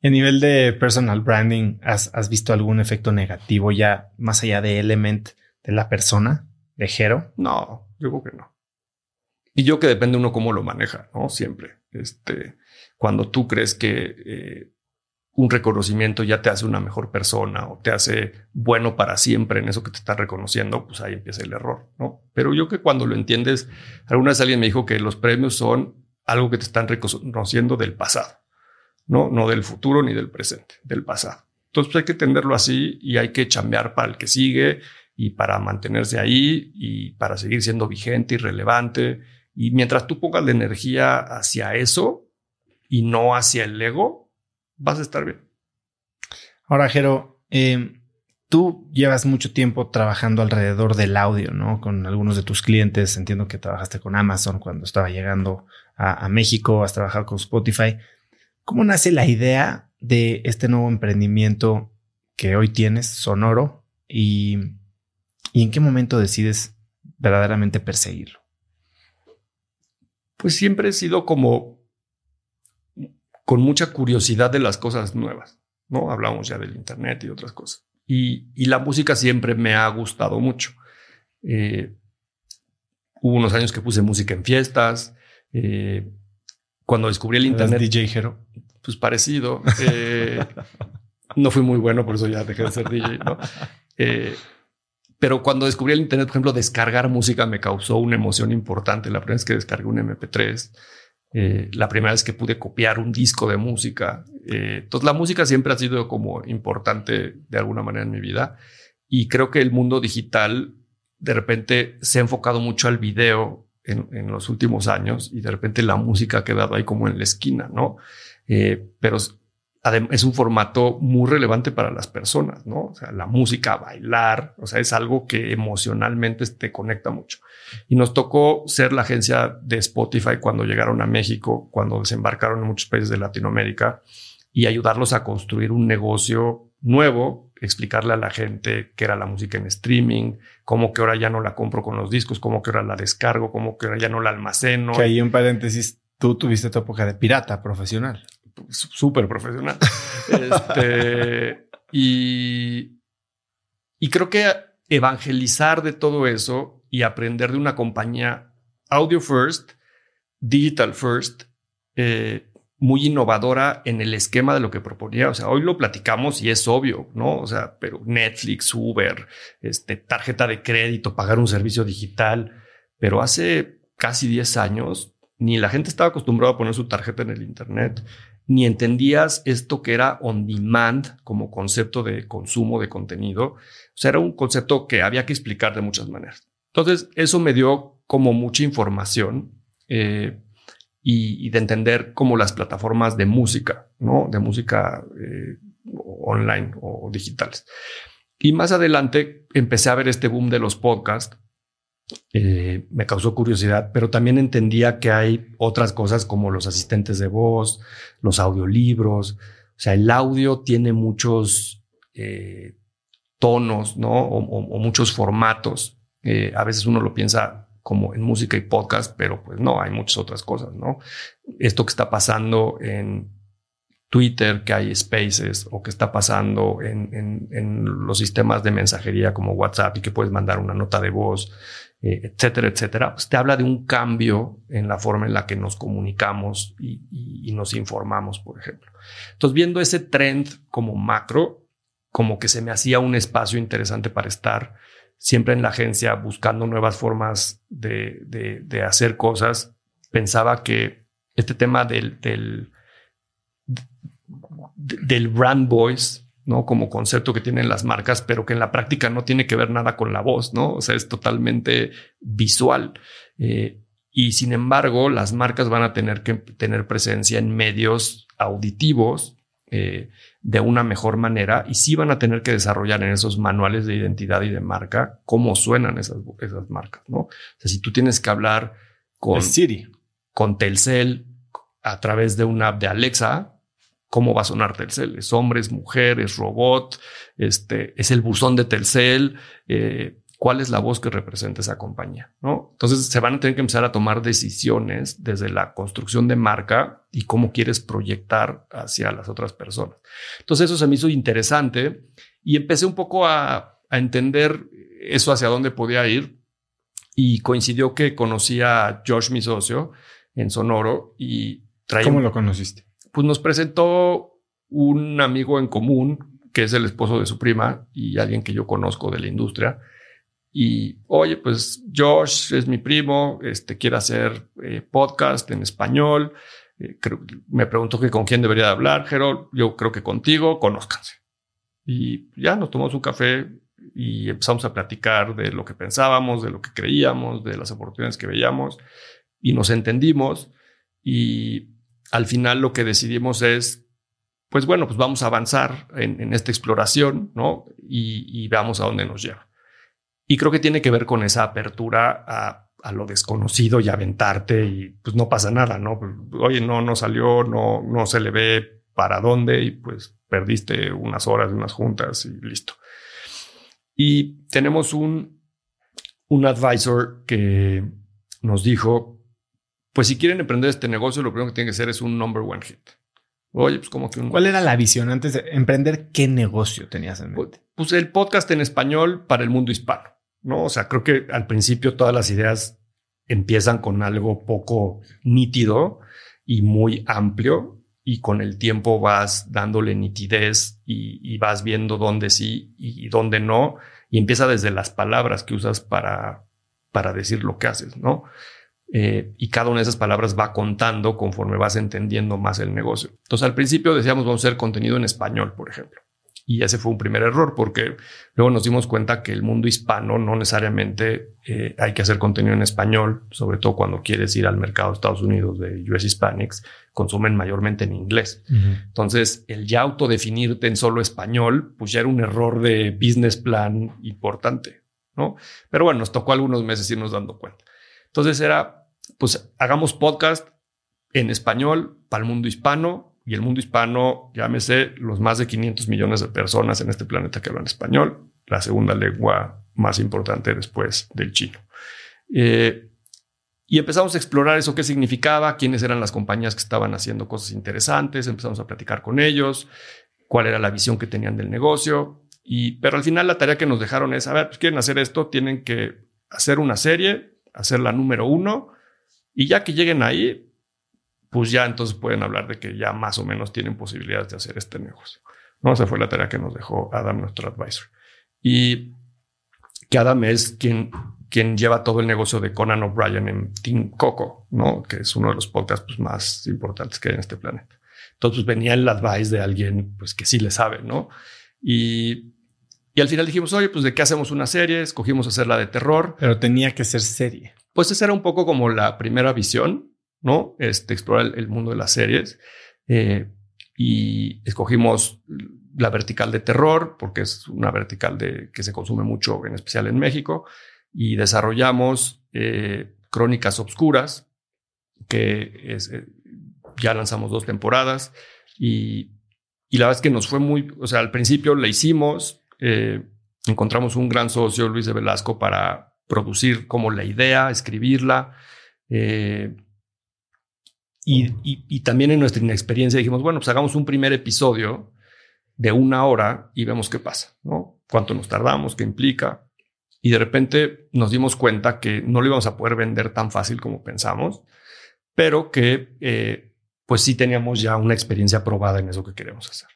Y a nivel de personal branding, ¿has, visto algún efecto negativo ya más allá de Element de la persona, de Jero? No, yo creo que no. Y yo que depende uno cómo lo maneja, ¿no? Siempre. Este, cuando tú crees que eh, un reconocimiento ya te hace una mejor persona o te hace bueno para siempre en eso que te está reconociendo, pues ahí empieza el error, ¿no? Pero yo que cuando lo entiendes, alguna vez alguien me dijo que los premios son algo que te están reconociendo del pasado, ¿no? No del futuro ni del presente, del pasado. Entonces pues, hay que entenderlo así y hay que chambear para el que sigue y para mantenerse ahí y para seguir siendo vigente y relevante. Y mientras tú pongas la energía hacia eso y no hacia el ego, vas a estar bien. Ahora, Jero, em, tú llevas mucho tiempo trabajando alrededor del audio, ¿no? Con algunos de tus clientes. Entiendo que trabajaste con Amazon cuando estaba llegando a, México, has trabajado con Spotify. ¿Cómo nace la idea de este nuevo emprendimiento que hoy tienes, Sonoro? ¿Y, y en qué momento decides verdaderamente perseguirlo? Pues siempre he sido como con mucha curiosidad de las cosas nuevas, ¿no? Hablamos ya del Internet y otras cosas. Y, la música siempre me ha gustado mucho. Eh, hubo unos años que puse música en fiestas. Eh, cuando descubrí el Internet... DJ Hero? Pues parecido. Eh, no fui muy bueno, por eso ya dejé de ser DJ, ¿no? pero cuando descubrí el Internet, por ejemplo, descargar música me causó una emoción importante. La primera vez que descargué un MP3 eh, la primera vez que pude copiar un disco de música. Eh, entonces la música siempre ha sido como importante de alguna manera en mi vida y creo que el mundo digital de repente se ha enfocado mucho al video en, los últimos años y de repente la música ha quedado ahí como en la esquina, ¿no? Eh, pero es un formato muy relevante para las personas, ¿no? O sea, la música, bailar, o sea, es algo que emocionalmente te conecta mucho. Y nos tocó ser la agencia de Spotify cuando llegaron a México, cuando desembarcaron en muchos países de Latinoamérica y ayudarlos a construir un negocio nuevo, explicarle a la gente qué era la música en streaming, cómo que ahora ya no la compro con los discos, cómo que ahora la descargo, cómo que ahora ya no la almaceno. Que ahí en paréntesis, tú tuviste tu época de pirata profesional. súper profesional. Este, y, y creo que evangelizar de todo eso y aprender de una compañía audio first, digital first, eh, muy innovadora en el esquema de lo que proponía. O sea, hoy lo platicamos y es obvio, ¿no? O sea, pero Netflix, Uber, este, tarjeta de crédito, pagar un servicio digital. Pero hace casi 10 años, ni la gente estaba acostumbrada a poner su tarjeta en el Internet, ni entendías esto que era on demand como concepto de consumo de contenido. O sea, era un concepto que había que explicar de muchas maneras. Entonces, eso me dio como mucha información. Eh, y, de entender como las plataformas de música, ¿no? De música eh, online o digitales. Y más adelante empecé a ver este boom de los podcasts. Eh, me causó curiosidad, pero también entendía que hay otras cosas como los asistentes de voz, los audiolibros. O sea, el audio tiene muchos eh, tonos, ¿no? O, muchos formatos. a veces uno lo piensa como en música y podcast, pero pues no, hay muchas otras cosas, ¿no? Esto que está pasando en Twitter, que hay spaces, o que está pasando en, los sistemas de mensajería como WhatsApp y que puedes mandar una nota de voz, eh, etcétera, etcétera, pues te habla de un cambio en la forma en la que nos comunicamos y nos informamos, por ejemplo. Entonces, viendo ese trend como macro, como que se me hacía un espacio interesante para estar siempre en la agencia buscando nuevas formas de, de, hacer cosas, pensaba que este tema del, del, del brand voice, ¿no? Como concepto que tienen las marcas, pero que en la práctica no tiene que ver nada con la voz, ¿no? O sea, es totalmente visual. Eh, y sin embargo, las marcas van a tener que tener presencia en medios auditivos eh, de una mejor manera y sí van a tener que desarrollar en esos manuales de identidad y de marca cómo suenan esas, esas marcas, ¿no? O sea, si tú tienes que hablar con Siri, con Telcel a través de una app de Alexa, ¿cómo va a sonar Telcel? ¿Es hombres, mujeres, robot? Este, ¿Es el buzón de Telcel? Eh, cuál es la voz que representa esa compañía, ¿no? Entonces se van a tener que empezar a tomar decisiones desde la construcción de marca y cómo quieres proyectar hacia las otras personas. Entonces eso se me hizo interesante y empecé un poco a, entender eso hacia dónde podía ir y coincidió que conocí a Josh, mi socio, en Sonoro y traía... ¿Cómo lo conociste? Pues nos presentó un amigo en común que es el esposo de su prima y alguien que yo conozco de la industria y oye, pues Josh es mi primo, este quiere hacer eh, podcast en español. Eh, me preguntó que con quién debería hablar, Gerald. Yo creo que contigo, conózcanse. Y ya nos tomamos un café y empezamos a platicar de lo que pensábamos, de lo que creíamos, de las oportunidades que veíamos y nos entendimos. Y al final lo que decidimos es, pues bueno, pues vamos a avanzar en, esta exploración, ¿no? Y, y veamos a dónde nos lleva. Y creo que tiene que ver con esa apertura a, lo desconocido y aventarte y pues no pasa nada, ¿no? Oye, no, no salió, no, no se le ve para dónde y pues perdiste unas horas unas juntas y listo. Y tenemos un, un advisor que nos dijo, pues si quieren emprender este negocio, lo primero que tienen que hacer es un number one hit. Oye, pues como que un... ¿Cuál era la visión antes de emprender? ¿Qué negocio tenías en mente? Pues el podcast en español para el mundo hispano. ¿No? O sea, creo que al principio todas las ideas empiezan con algo poco nítido y muy amplio y con el tiempo vas dándole nitidez y, vas viendo dónde sí y dónde no y empieza desde las palabras que usas para, para decir lo que haces, ¿no? Eh, y cada una de esas palabras va contando conforme vas entendiendo más el negocio. Entonces al principio decíamos vamos a hacer contenido en español, por ejemplo. Y ese fue un primer error porque luego nos dimos cuenta que el mundo hispano no necesariamente eh, hay que hacer contenido en español, sobre todo cuando quieres ir al mercado de Estados Unidos de US Hispanics, consumen mayormente en inglés. Entonces, el ya autodefinirte en solo español, pues ya era un error de business plan importante, ¿no? Pero bueno, nos tocó algunos meses irnos dando cuenta. Entonces era, pues hagamos podcast en español para el mundo hispano, y el mundo hispano, llámese los más de 500 millones de personas en este planeta que hablan español, la segunda lengua más importante después del chino. Eh, y empezamos a explorar eso, qué significaba, quiénes eran las compañías que estaban haciendo cosas interesantes, empezamos a platicar con ellos, cuál era la visión que tenían del negocio. Y, pero al final la tarea que nos dejaron es, a ver, pues quieren hacer esto, tienen que hacer una serie, hacer la número uno, y ya que lleguen ahí, pues ya entonces pueden hablar de que ya más o menos tienen posibilidades de hacer este negocio. ¿no? Esa fue la tarea que nos dejó Adam, nuestro advisor. Y que Adam es quien quien lleva todo el negocio de Conan O'Brien en Team Coco, ¿no? Que es uno de los podcasts pues, más importantes que hay en este planeta. Entonces pues, venía el advice de alguien pues, que sí le sabe, ¿no? Y, y al final dijimos, oye, pues de qué hacemos una serie, escogimos hacerla de terror. Pero tenía que ser serie. Pues esa era un poco como la primera visión, ¿no? Este, explorar el, mundo de las series. Eh, y escogimos la vertical de terror, porque es una vertical de, que se consume mucho, en especial en México y desarrollamos eh, Crónicas Obscuras, que es, eh, ya lanzamos dos temporadas y, y, la verdad es que nos fue muy, o sea, al principio la hicimos, eh, encontramos un gran socio, Luis de Velasco, para producir como la idea, escribirla. Y, también en nuestra inexperiencia dijimos, bueno, pues hagamos un primer episodio de una hora y vemos qué pasa, ¿no? ¿Cuánto nos tardamos? ¿Qué implica? y de repente nos dimos cuenta que no lo íbamos a poder vender tan fácil como pensamos, pero que eh, pues sí teníamos ya una experiencia probada en eso que queremos hacer.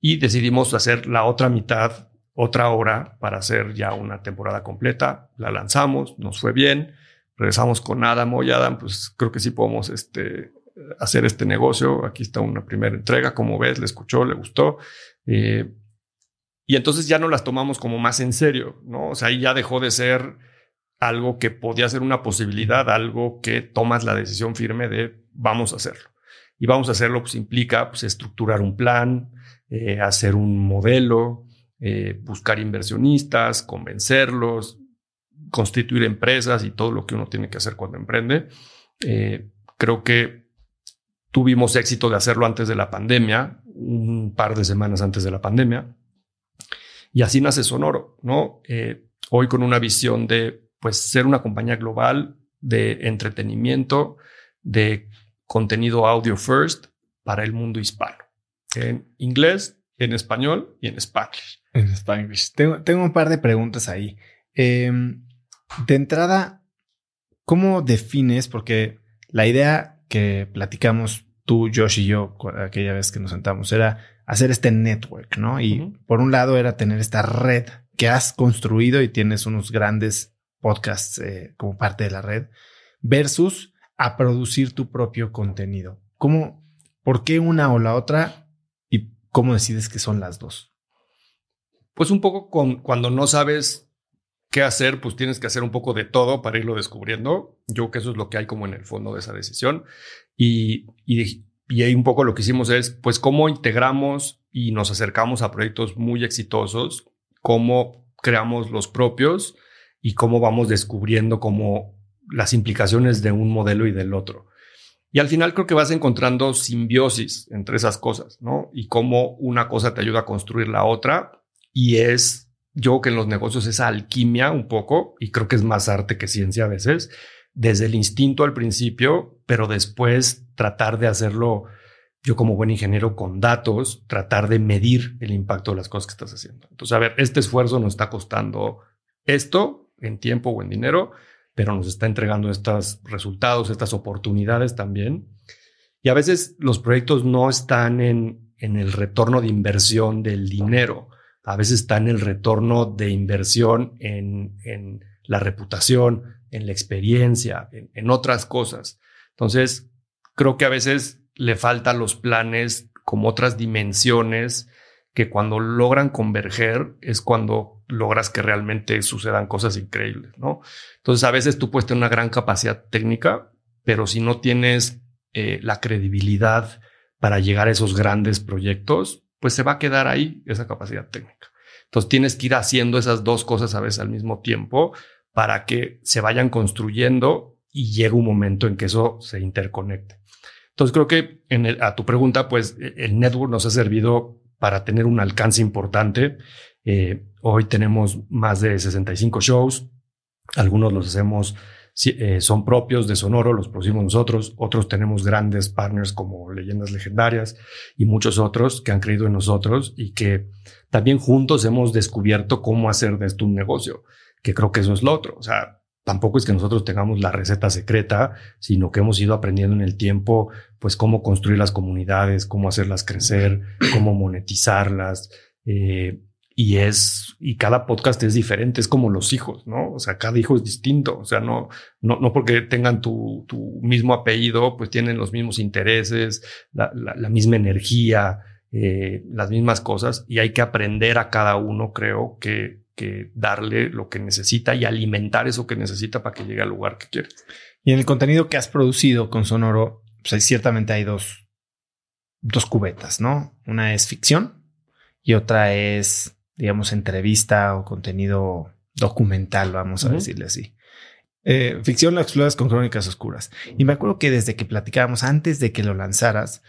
Y decidimos hacer la otra mitad, otra hora, para hacer ya una temporada completa. La lanzamos, nos fue bien, regresamos con Adam. Oye, Adam, pues creo que sí podemos este, hacer este negocio. Aquí está una primera entrega, como ves, le escuchó, le gustó. Eh, y entonces ya no las tomamos como más en serio, ¿no? O sea, ahí ya dejó de ser algo que podía ser una posibilidad, algo que tomas la decisión firme de vamos a hacerlo. Y vamos a hacerlo, pues implica pues, estructurar un plan, eh, hacer un modelo, eh, buscar inversionistas, convencerlos, constituir empresas y todo lo que uno tiene que hacer cuando emprende. Eh, creo que tuvimos éxito de hacerlo antes de la pandemia, un par de semanas antes de la pandemia. Y así nace Sonoro, ¿no? Eh, hoy con una visión de, pues, ser una compañía global de entretenimiento, de contenido audio first para el mundo hispano. En inglés, en español y en español. En español. Tengo, tengo un par de preguntas ahí. Em, de entrada, ¿cómo defines? Porque la idea que platicamos tú, Josh y yo aquella vez que nos sentamos era hacer este network, ¿no? Y por un lado era tener esta red que has construido y tienes unos grandes podcasts eh, como parte de la red, versus a producir tu propio contenido. ¿Cómo, por qué una o la otra y cómo decides que son las dos? Pues un poco con, cuando no sabes qué hacer, pues tienes que hacer un poco de todo para irlo descubriendo. Yo creo que eso es lo que hay como en el fondo de esa decisión. Y, y, y ahí un poco lo que hicimos es, pues, cómo integramos y nos acercamos a proyectos muy exitosos, cómo creamos los propios y cómo vamos descubriendo como las implicaciones de un modelo y del otro. Y al final creo que vas encontrando simbiosis entre esas cosas, ¿no? Y cómo una cosa te ayuda a construir la otra. Y es, yo que en los negocios esa alquimia un poco, y creo que es más arte que ciencia a veces, desde el instinto al principio, pero después tratar de hacerlo yo como buen ingeniero con datos, tratar de medir el impacto de las cosas que estás haciendo. Entonces, a ver, este esfuerzo nos está costando esto en tiempo o en dinero, pero nos está entregando estos resultados, estas oportunidades también. Y a veces los proyectos no están en, en el retorno de inversión del dinero, a veces están en el retorno de inversión en, en la reputación, en la experiencia, en, otras cosas. Entonces, creo que a veces le faltan los planes como otras dimensiones que cuando logran converger es cuando logras que realmente sucedan cosas increíbles, ¿no? Entonces, a veces tú puedes tener una gran capacidad técnica, pero si no tienes eh, la credibilidad para llegar a esos grandes proyectos, pues se va a quedar ahí esa capacidad técnica. Entonces tienes que ir haciendo esas dos cosas a veces al mismo tiempo para que se vayan construyendo y llegue un momento en que eso se interconecte. Entonces creo que a tu pregunta, pues e, el network nos ha servido para tener un alcance importante. Eh, hoy tenemos más de 65 shows. Algunos los hacemos eh, son propios de Sonoro, los producimos nosotros, otros tenemos grandes partners como Leyendas Legendarias y muchos otros que han creído en nosotros y que también juntos hemos descubierto cómo hacer de esto un negocio, que creo que eso es lo otro. O sea, tampoco es que nosotros tengamos la receta secreta, sino que hemos ido aprendiendo en el tiempo, pues cómo construir las comunidades, cómo hacerlas crecer, cómo monetizarlas. Eh, y es, y cada podcast es diferente, es como los hijos, ¿no? O sea, cada hijo es distinto, o sea, no, no, no porque tengan tu, tu mismo apellido, pues tienen los mismos intereses, la, la, misma energía, eh, las mismas cosas, y hay que aprender a cada uno, creo, que, que darle lo que necesita y alimentar eso que necesita para que llegue al lugar que quiere. Y en el contenido que has producido con Sonoro, pues ciertamente hay dos, dos cubetas, ¿no? Una es ficción y otra es digamos, entrevista o contenido documental, vamos a decirle así. Eh, ficción la exploras con crónicas oscuras. Y me acuerdo que desde que platicábamos, antes de que lo lanzaras,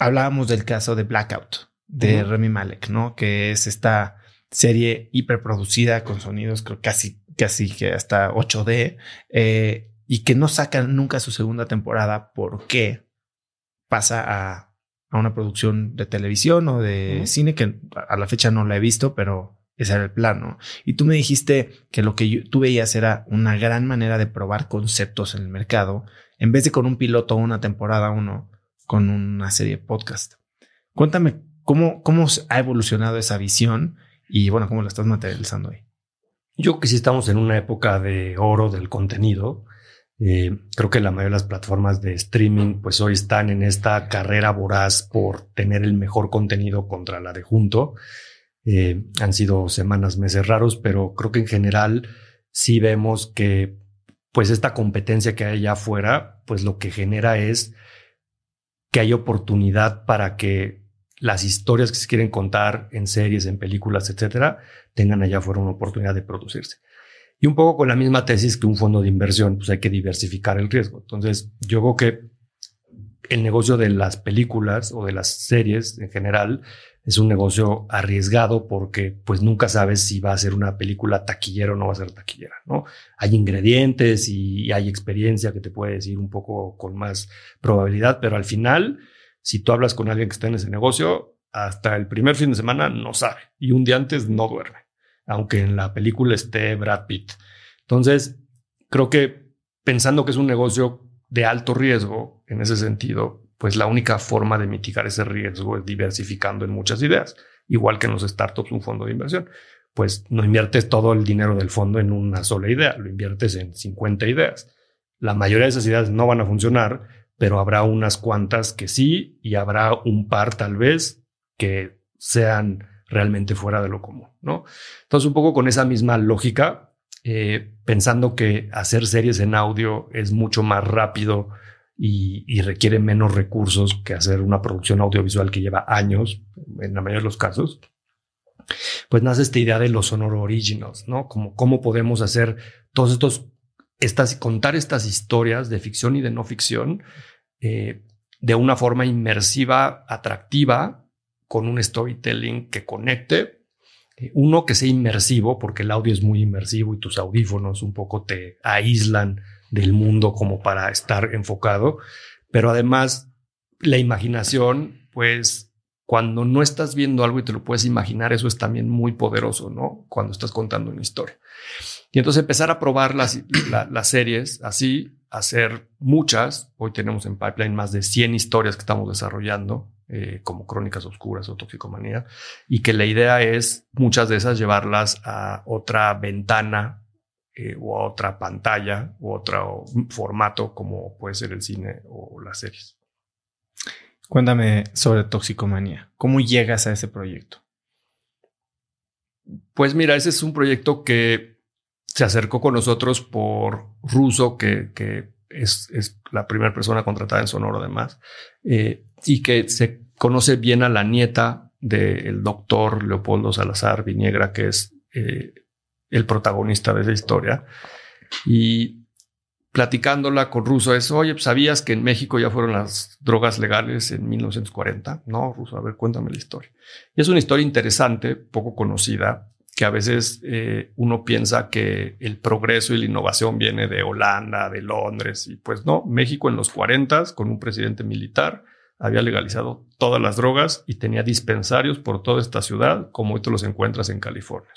hablábamos del caso de Blackout de Remy Malek, ¿no? Que es esta serie hiperproducida con sonidos, creo casi, casi que hasta 8D, eh, y que no sacan nunca su segunda temporada. ¿Por qué? Pasa a a una producción de televisión o de cine que a la fecha no la he visto, pero ese era el plan, Y tú me dijiste que lo que tú veías era una gran manera de probar conceptos en el mercado, en vez de con un piloto o una temporada uno, con una serie de podcast. Cuéntame cómo, cómo ha evolucionado esa visión y bueno, cómo la estás materializando hoy. Yo creo que sí estamos en una época de oro del contenido eh, creo que la mayoría de las plataformas de streaming pues hoy están en esta carrera voraz por tener el mejor contenido contra la de junto. Eh, han sido semanas, meses raros, pero creo que en general sí vemos que pues esta competencia que hay allá afuera, pues lo que genera es que hay oportunidad para que las historias que se quieren contar en series, en películas, etcétera, tengan allá afuera una oportunidad de producirse. Y un poco con la misma tesis que un fondo de inversión, pues hay que diversificar el riesgo. Entonces, yo creo que el negocio de las películas o de las series en general es un negocio arriesgado porque pues nunca sabes si va a ser una película taquillera o no va a ser taquillera, ¿no? Hay ingredientes y hay experiencia que te puede decir un poco con más probabilidad, pero al final, si tú hablas con alguien que está en ese negocio, hasta el primer fin de semana no sabe y un día antes no duerme aunque en la película esté Brad Pitt. Entonces, creo que pensando que es un negocio de alto riesgo en ese sentido, pues la única forma de mitigar ese riesgo es diversificando en muchas ideas, igual que en los startups un fondo de inversión. Pues no inviertes todo el dinero del fondo en una sola idea, lo inviertes en 50 ideas. La mayoría de esas ideas no van a funcionar, pero habrá unas cuantas que sí y habrá un par tal vez que sean realmente fuera de lo común, ¿no? Entonces, un poco con esa misma lógica, eh, pensando que hacer series en audio es mucho más rápido y, requiere menos recursos que hacer una producción audiovisual que lleva años, en la mayoría de los casos, pues nace esta idea de los sonoro originals, ¿no? Como cómo podemos hacer todos estos, estas, contar estas historias de ficción y de no ficción eh, de una forma inmersiva, atractiva, con un storytelling que conecte. Eh, uno que sea inmersivo, porque el audio es muy inmersivo y tus audífonos un poco te aíslan del mundo como para estar enfocado. Pero además, la imaginación, pues cuando no estás viendo algo y te lo puedes imaginar, eso es también muy poderoso, ¿no? Cuando estás contando una historia. Y entonces empezar a probar las, las series así, hacer muchas. Hoy tenemos en pipeline más de 100 historias que estamos desarrollando eh, como Crónicas Oscuras o Toxicomanía, y que la idea es muchas de esas llevarlas a otra ventana eh, o a otra pantalla o otro formato como puede ser el cine o las series. Cuéntame sobre Toxicomanía. ¿Cómo llegas a ese proyecto? Pues mira, ese es un proyecto que se acercó con nosotros por Russo, que, es, es, la primera persona contratada en Sonoro además, eh, y que se conoce bien a la nieta del doctor Leopoldo Salazar Viniegra, que es eh, el protagonista de esa historia. Y platicándola con Russo es, oye, pues, ¿sabías que en México ya fueron las drogas legales en 1940? No, Russo, a ver, cuéntame la historia. Y es una historia interesante, poco conocida, que a veces eh, uno piensa que el progreso y la innovación viene de Holanda, de Londres, y pues no, México en los 40 con un presidente militar había legalizado todas las drogas y tenía dispensarios por toda esta ciudad, como hoy te los encuentras en California.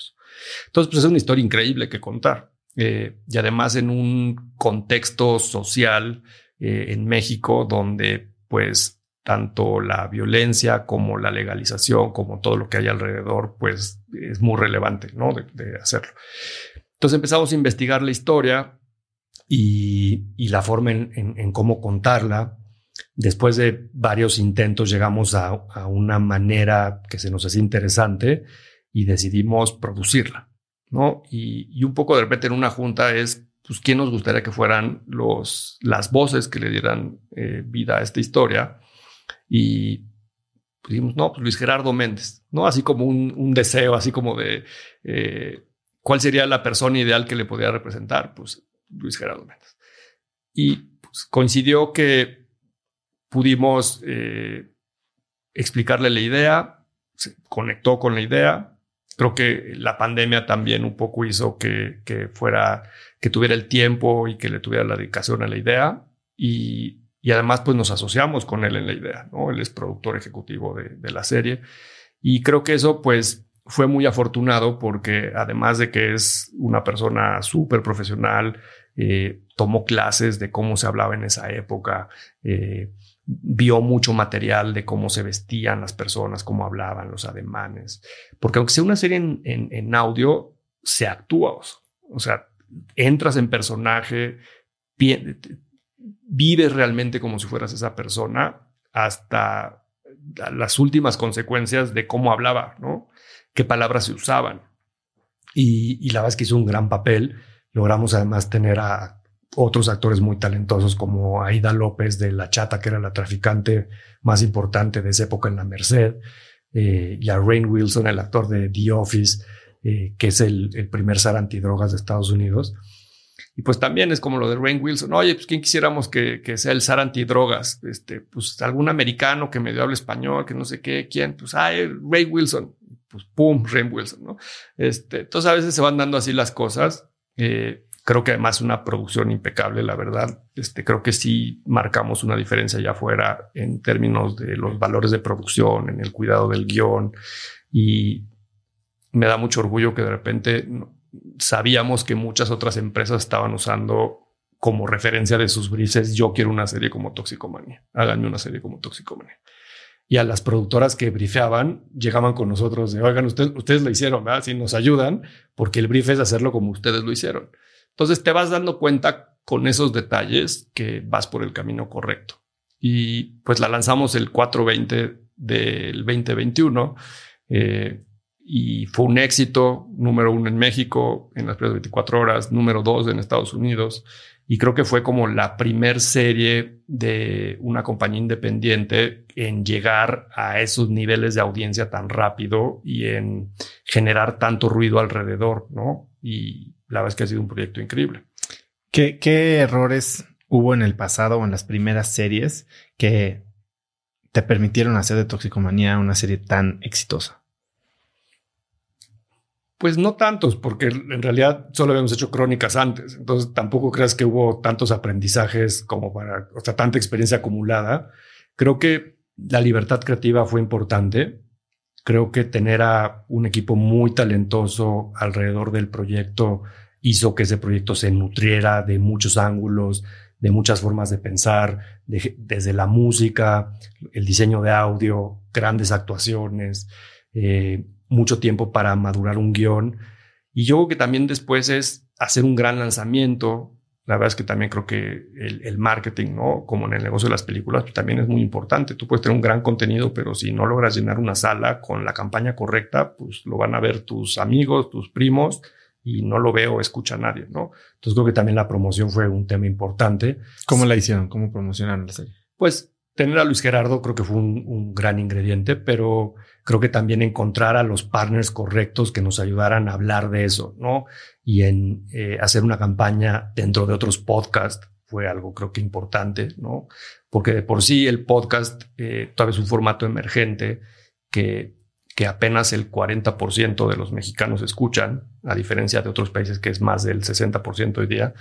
Entonces, pues es una historia increíble que contar. Eh, y además en un contexto social eh, en México donde pues tanto la violencia como la legalización, como todo lo que hay alrededor, pues es muy relevante, ¿no? De, hacerlo. Entonces empezamos a investigar la historia y, la forma en, cómo contarla. Después de varios intentos llegamos a, una manera que se nos hacía interesante y decidimos producirla, ¿no? Y, un poco de repente en una junta es, pues, ¿quién nos gustaría que fueran los, las voces que le dieran eh, vida a esta historia? Y pues, dijimos, no, pues Luis Gerardo Méndez, ¿no? Así como un, deseo, así como de eh, cuál sería la persona ideal que le podía representar, pues Luis Gerardo Méndez. Y pues, coincidió que pudimos eh, explicarle la idea, se conectó con la idea. Creo que la pandemia también un poco hizo que, que fuera, que tuviera el tiempo y que le tuviera la dedicación a la idea. Y y además pues nos asociamos con él en la idea, ¿no? Él es productor ejecutivo de, la serie y creo que eso pues fue muy afortunado porque además de que es una persona súper profesional, eh, tomó clases de cómo se hablaba en esa época, eh, vio mucho material de cómo se vestían las personas, cómo hablaban, los ademanes, porque aunque sea una serie en, en audio, se actúa, o sea, entras en personaje, vives realmente como si fueras esa persona hasta las últimas consecuencias de cómo hablaba, ¿no? Qué palabras se usaban. Y, la verdad es que hizo un gran papel. Logramos además tener a otros actores muy talentosos como Aida López de La Chata, que era la traficante más importante de esa época en la Merced, eh, y a Rain Wilson, el actor de The Office, eh, que es el, el primer zar antidrogas de Estados Unidos. Y pues también es como lo de Rain Wilson. Oye, pues quién quisiéramos que, sea el zar antidrogas. Este, pues algún americano que medio hable español, que no sé qué, quién. Pues, ay, Ray Wilson. Pues pum, Rain Wilson, ¿no? Este, entonces a veces se van dando así las cosas. Eh, creo que además una producción impecable, la verdad. Este, creo que sí marcamos una diferencia allá afuera en términos de los valores de producción, en el cuidado del guion. Y me da mucho orgullo que de repente sabíamos que muchas otras empresas estaban usando como referencia de sus brises, yo quiero una serie como Toxicomania, háganme una serie como Toxicomania. Y a las productoras que brifeaban, llegaban con nosotros de, oigan, ustedes, ustedes lo hicieron, ¿verdad? Si nos ayudan, porque el brief es hacerlo como ustedes lo hicieron. Entonces te vas dando cuenta con esos detalles que vas por el camino correcto. Y pues la lanzamos el 420 del 2021. Eh, y fue un éxito, número uno en México en las primeras 24 horas, número dos en Estados Unidos. Y creo que fue como la primer serie de una compañía independiente en llegar a esos niveles de audiencia tan rápido y en generar tanto ruido alrededor, ¿no? Y la verdad es que ha sido un proyecto increíble. ¿Qué, qué errores hubo en el pasado o en las primeras series que te permitieron hacer de Toxicomanía una serie tan exitosa? Pues no tantos, porque en realidad solo habíamos hecho crónicas antes. Entonces tampoco creas que hubo tantos aprendizajes como para, o sea, tanta experiencia acumulada. Creo que la libertad creativa fue importante. Creo que tener a un equipo muy talentoso alrededor del proyecto hizo que ese proyecto se nutriera de muchos ángulos, de muchas formas de pensar, desde la música, el diseño de audio, grandes actuaciones. Eh, mucho tiempo para madurar un guion. Y yo creo que también después es hacer un gran lanzamiento. La verdad es que también creo que el, marketing, ¿no? Como en el negocio de las películas, pues, también es muy importante. Tú puedes tener un gran contenido, pero si no logras llenar una sala con la campaña correcta, pues lo van a ver tus amigos, tus primos, y no lo veo escucha nadie, ¿no? Entonces creo que también la promoción fue un tema importante. ¿Cómo la hicieron? ¿Cómo promocionaron la serie? Pues tener a Luis Gerardo creo que fue un, gran ingrediente, pero creo que también encontrar a los partners correctos que nos ayudaran a hablar de eso, ¿no? Y en eh, hacer una campaña dentro de otros podcasts fue algo creo que importante, ¿no? Porque de por sí el podcast eh, todavía es un formato emergente que, que apenas el 40% de los mexicanos escuchan, a diferencia de otros países que es más del 60% hoy día,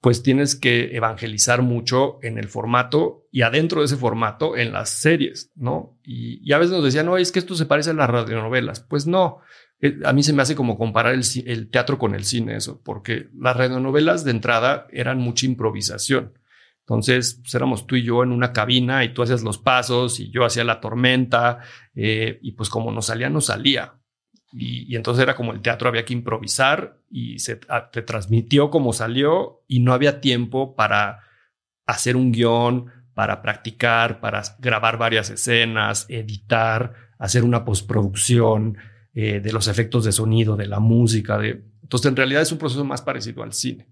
pues tienes que evangelizar mucho en el formato y adentro de ese formato en las series, ¿no? Y, a veces nos decían, no, es que esto se parece a las radionovelas. Pues no, eh, a mí se me hace como comparar el, teatro con el cine eso, porque las radionovelas de entrada eran mucha improvisación. Entonces, pues éramos tú y yo en una cabina y tú hacías los pasos y yo hacía la tormenta eh, y pues como nos salía, nos salía. Y, entonces era como el teatro, había que improvisar y se transmitió como salió y no había tiempo para hacer un guion, para practicar, para grabar varias escenas, editar, hacer una postproducción eh, de los efectos de sonido, de la música. De... Entonces, en realidad es un proceso más parecido al cine.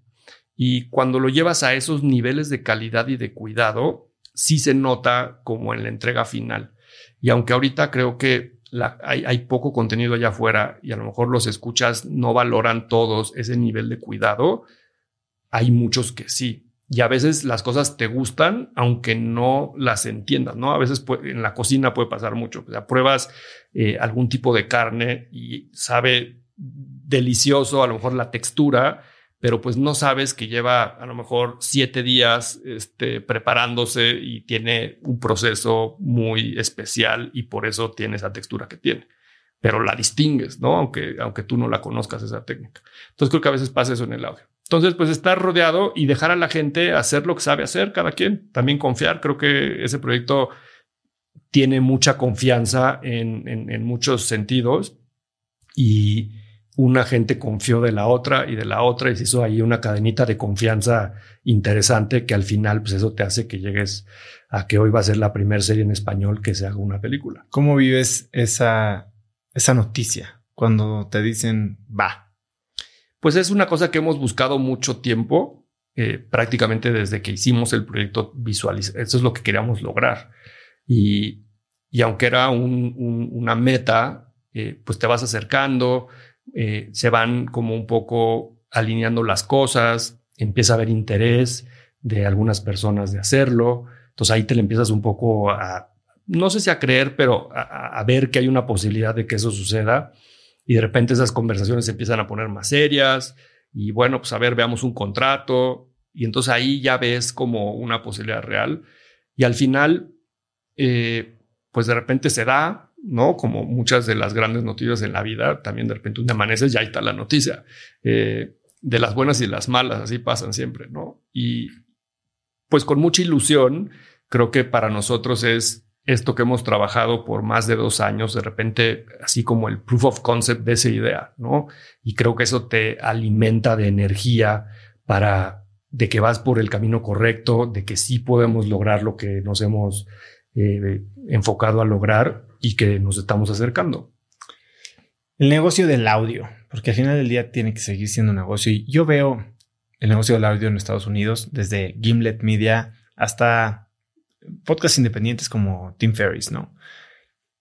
Y cuando lo llevas a esos niveles de calidad y de cuidado, sí se nota como en la entrega final. Y aunque ahorita creo que hay, poco contenido allá afuera y a lo mejor los escuchas no valoran todos ese nivel de cuidado, hay muchos que sí. Y a veces las cosas te gustan, aunque no las entiendas, ¿no? A veces en la cocina puede pasar mucho. O sea, pruebas eh, algún tipo de carne y sabe delicioso, a lo mejor la textura, pero pues no sabes que lleva a lo mejor siete días este, preparándose y tiene un proceso muy especial y por eso tiene esa textura que tiene. Pero la distingues, ¿no? Aunque, aunque tú no la conozcas esa técnica. Entonces creo que a veces pasa eso en el audio. Entonces, pues estar rodeado y dejar a la gente hacer lo que sabe hacer, cada quien. También confiar. Creo que ese proyecto tiene mucha confianza en, en, en muchos sentidos y, una gente confió de la otra y de la otra y se hizo ahí una cadenita de confianza interesante que al final pues eso te hace que llegues a que hoy va a ser la primera serie en español que se haga una película. ¿Cómo vives esa, esa noticia cuando te dicen va? Pues es una cosa que hemos buscado mucho tiempo, eh, prácticamente desde que hicimos el proyecto visualizar. Eso es lo que queríamos lograr. Y, y aunque era una meta, eh, pues te vas acercando, eh, se van como un poco alineando las cosas, empieza a haber interés de algunas personas de hacerlo. Entonces ahí te le empiezas un poco a, no sé si a creer, pero a, ver que hay una posibilidad de que eso suceda. Y de repente esas conversaciones se empiezan a poner más serias. Y bueno, pues a ver, veamos un contrato. Y entonces ahí ya ves como una posibilidad real. Y al final, eh, pues de repente se da, ¿no? Como muchas de las grandes noticias en la vida, también de repente un amaneces ya está la noticia. Eh, de las buenas y las malas, así pasan siempre, ¿no? Y pues con mucha ilusión, creo que para nosotros es esto que hemos trabajado por más de dos años, de repente, así como el proof of concept de esa idea, ¿no? Y creo que eso te alimenta de energía para de que vas por el camino correcto, de que sí podemos lograr lo que nos hemos eh, enfocado a lograr y que nos estamos acercando. El negocio del audio, porque al final del día tiene que seguir siendo un negocio. Y yo veo el negocio del audio en Estados Unidos, desde Gimlet Media hasta podcasts independientes como Tim Ferriss, ¿no?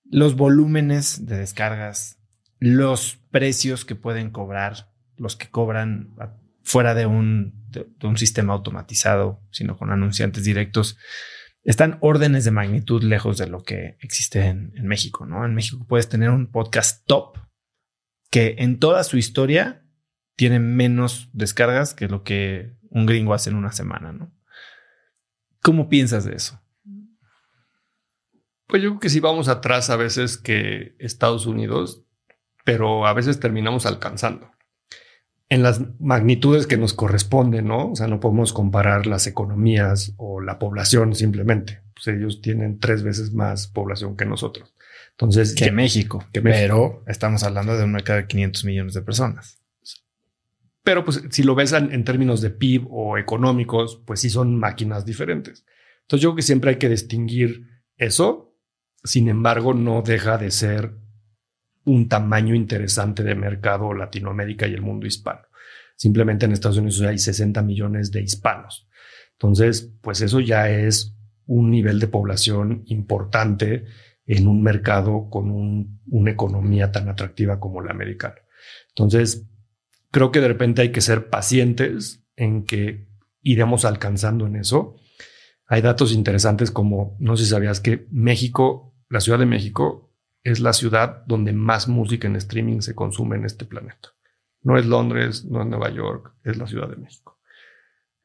Los volúmenes de descargas, los precios que pueden cobrar, los que cobran fuera de un, de un sistema automatizado, sino con anunciantes directos están órdenes de magnitud lejos de lo que existe en, México, ¿no? En México puedes tener un podcast top que en toda su historia tiene menos descargas que lo que un gringo hace en una semana, ¿no? ¿Cómo piensas de eso? Pues yo creo que sí vamos atrás a veces que Estados Unidos, pero a veces terminamos alcanzando en las magnitudes que nos corresponden, ¿no? O sea, no podemos comparar las economías o la población simplemente. Pues ellos tienen tres veces más población que nosotros. Entonces, que México, que pero estamos hablando de un mercado de 500 millones de personas. Pero pues si lo ves en, términos de PIB o económicos, pues sí son máquinas diferentes. Entonces yo creo que siempre hay que distinguir eso. Sin embargo, no deja de ser un tamaño interesante de mercado Latinoamérica y el mundo hispano. Simplemente en Estados Unidos hay 60 millones de hispanos. Entonces, pues eso ya es un nivel de población importante en un mercado con una economía tan atractiva como la americana. Entonces, creo que de repente hay que ser pacientes en que iremos alcanzando en eso. Hay datos interesantes como, no sé si sabías que México, la Ciudad de México, es la ciudad donde más música en streaming se consume en este planeta. No es Londres, no es Nueva York, es la Ciudad de México.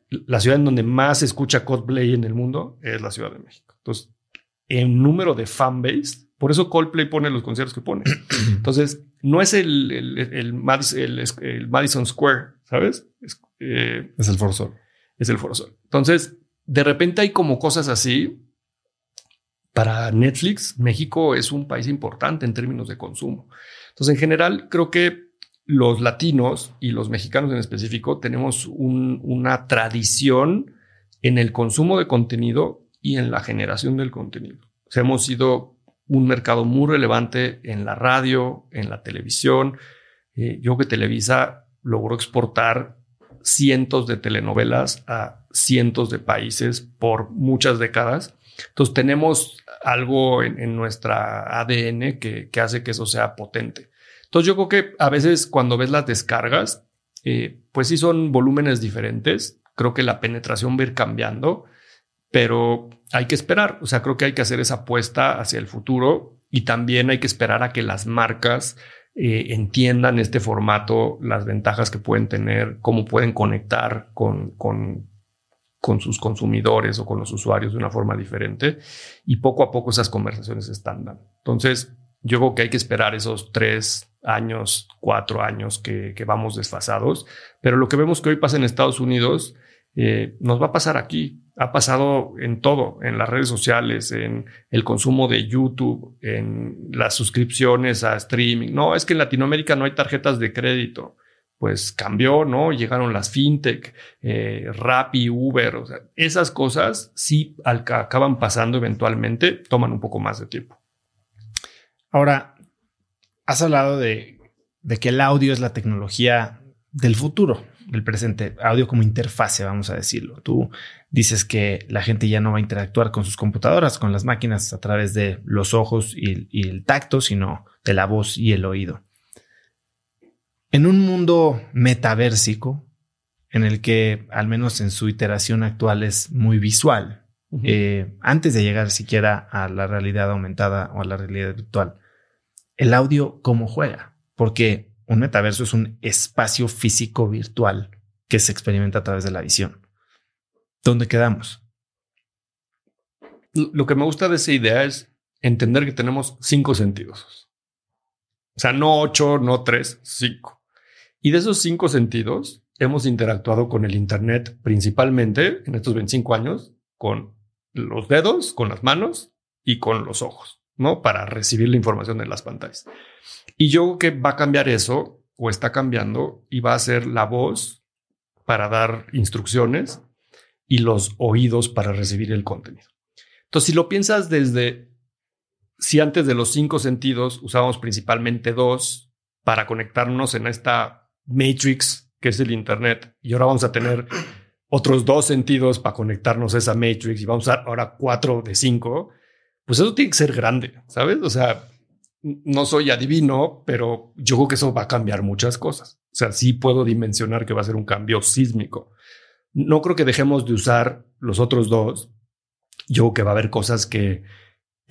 La ciudad en donde más se escucha Coldplay en el mundo es la Ciudad de México. Entonces, en número de fanbase, por eso Coldplay pone los conciertos que pone. Entonces, no es el, el, Madison, Square, ¿sabes? Es, eh, es el Foro Sol. Es el Foro Sol. Entonces, de repente hay como cosas así para Netflix, México es un país importante en términos de consumo. Entonces, en general, creo que los latinos y los mexicanos en específico tenemos una tradición en el consumo de contenido y en la generación del contenido. O sea, hemos sido un mercado muy relevante en la radio, en la televisión. Eh, yo que Televisa logró exportar cientos de telenovelas a cientos de países por muchas décadas. Entonces tenemos algo en, nuestra ADN que, hace que eso sea potente. Entonces yo creo que a veces cuando ves las descargas, eh, pues sí son volúmenes diferentes. Creo que la penetración va a ir cambiando, pero hay que esperar. O sea, creo que hay que hacer esa apuesta hacia el futuro y también hay que esperar a que las marcas eh, entiendan este formato, las ventajas que pueden tener, cómo pueden conectar con, con con sus consumidores o con los usuarios de una forma diferente y poco a poco esas conversaciones están dando. Entonces, yo creo que hay que esperar esos tres años, cuatro años que, vamos desfasados, pero lo que vemos que hoy pasa en Estados Unidos eh, nos va a pasar aquí. Ha pasado en todo, en las redes sociales, en el consumo de YouTube, en las suscripciones a streaming. No, es que en Latinoamérica no hay tarjetas de crédito pues cambió, ¿no? Llegaron las fintech, eh, Rappi, Uber, o sea, esas cosas sí acaban pasando eventualmente, toman un poco más de tiempo. Ahora, has hablado de, de que el audio es la tecnología del futuro, del presente, audio como interfase, vamos a decirlo. Tú dices que la gente ya no va a interactuar con sus computadoras, con las máquinas a través de los ojos y, y el tacto, sino de la voz y el oído. En un mundo metaversico, en el que al menos en su iteración actual es muy visual, eh, antes de llegar siquiera a la realidad aumentada o a la realidad virtual, el audio cómo juega, porque un metaverso es un espacio físico virtual que se experimenta a través de la visión. ¿Dónde quedamos? Lo que me gusta de esa idea es entender que tenemos cinco sentidos. O sea, no ocho, no tres, cinco. Y de esos cinco sentidos, hemos interactuado con el Internet principalmente en estos 25 años con los dedos, con las manos y con los ojos, ¿no? Para recibir la información de las pantallas. Y yo creo que va a cambiar eso, o está cambiando, y va a ser la voz para dar instrucciones y los oídos para recibir el contenido. Entonces, si lo piensas desde, si antes de los cinco sentidos usábamos principalmente dos para conectarnos en esta Matrix, que es el Internet, y ahora vamos a tener otros dos sentidos para conectarnos a esa Matrix y vamos a ahora cuatro de cinco, pues eso tiene que ser grande, ¿sabes? O sea, no soy adivino, pero yo creo que eso va a cambiar muchas cosas. O sea, sí puedo dimensionar que va a ser un cambio sísmico. No creo que dejemos de usar los otros dos. Yo creo que va a haber cosas que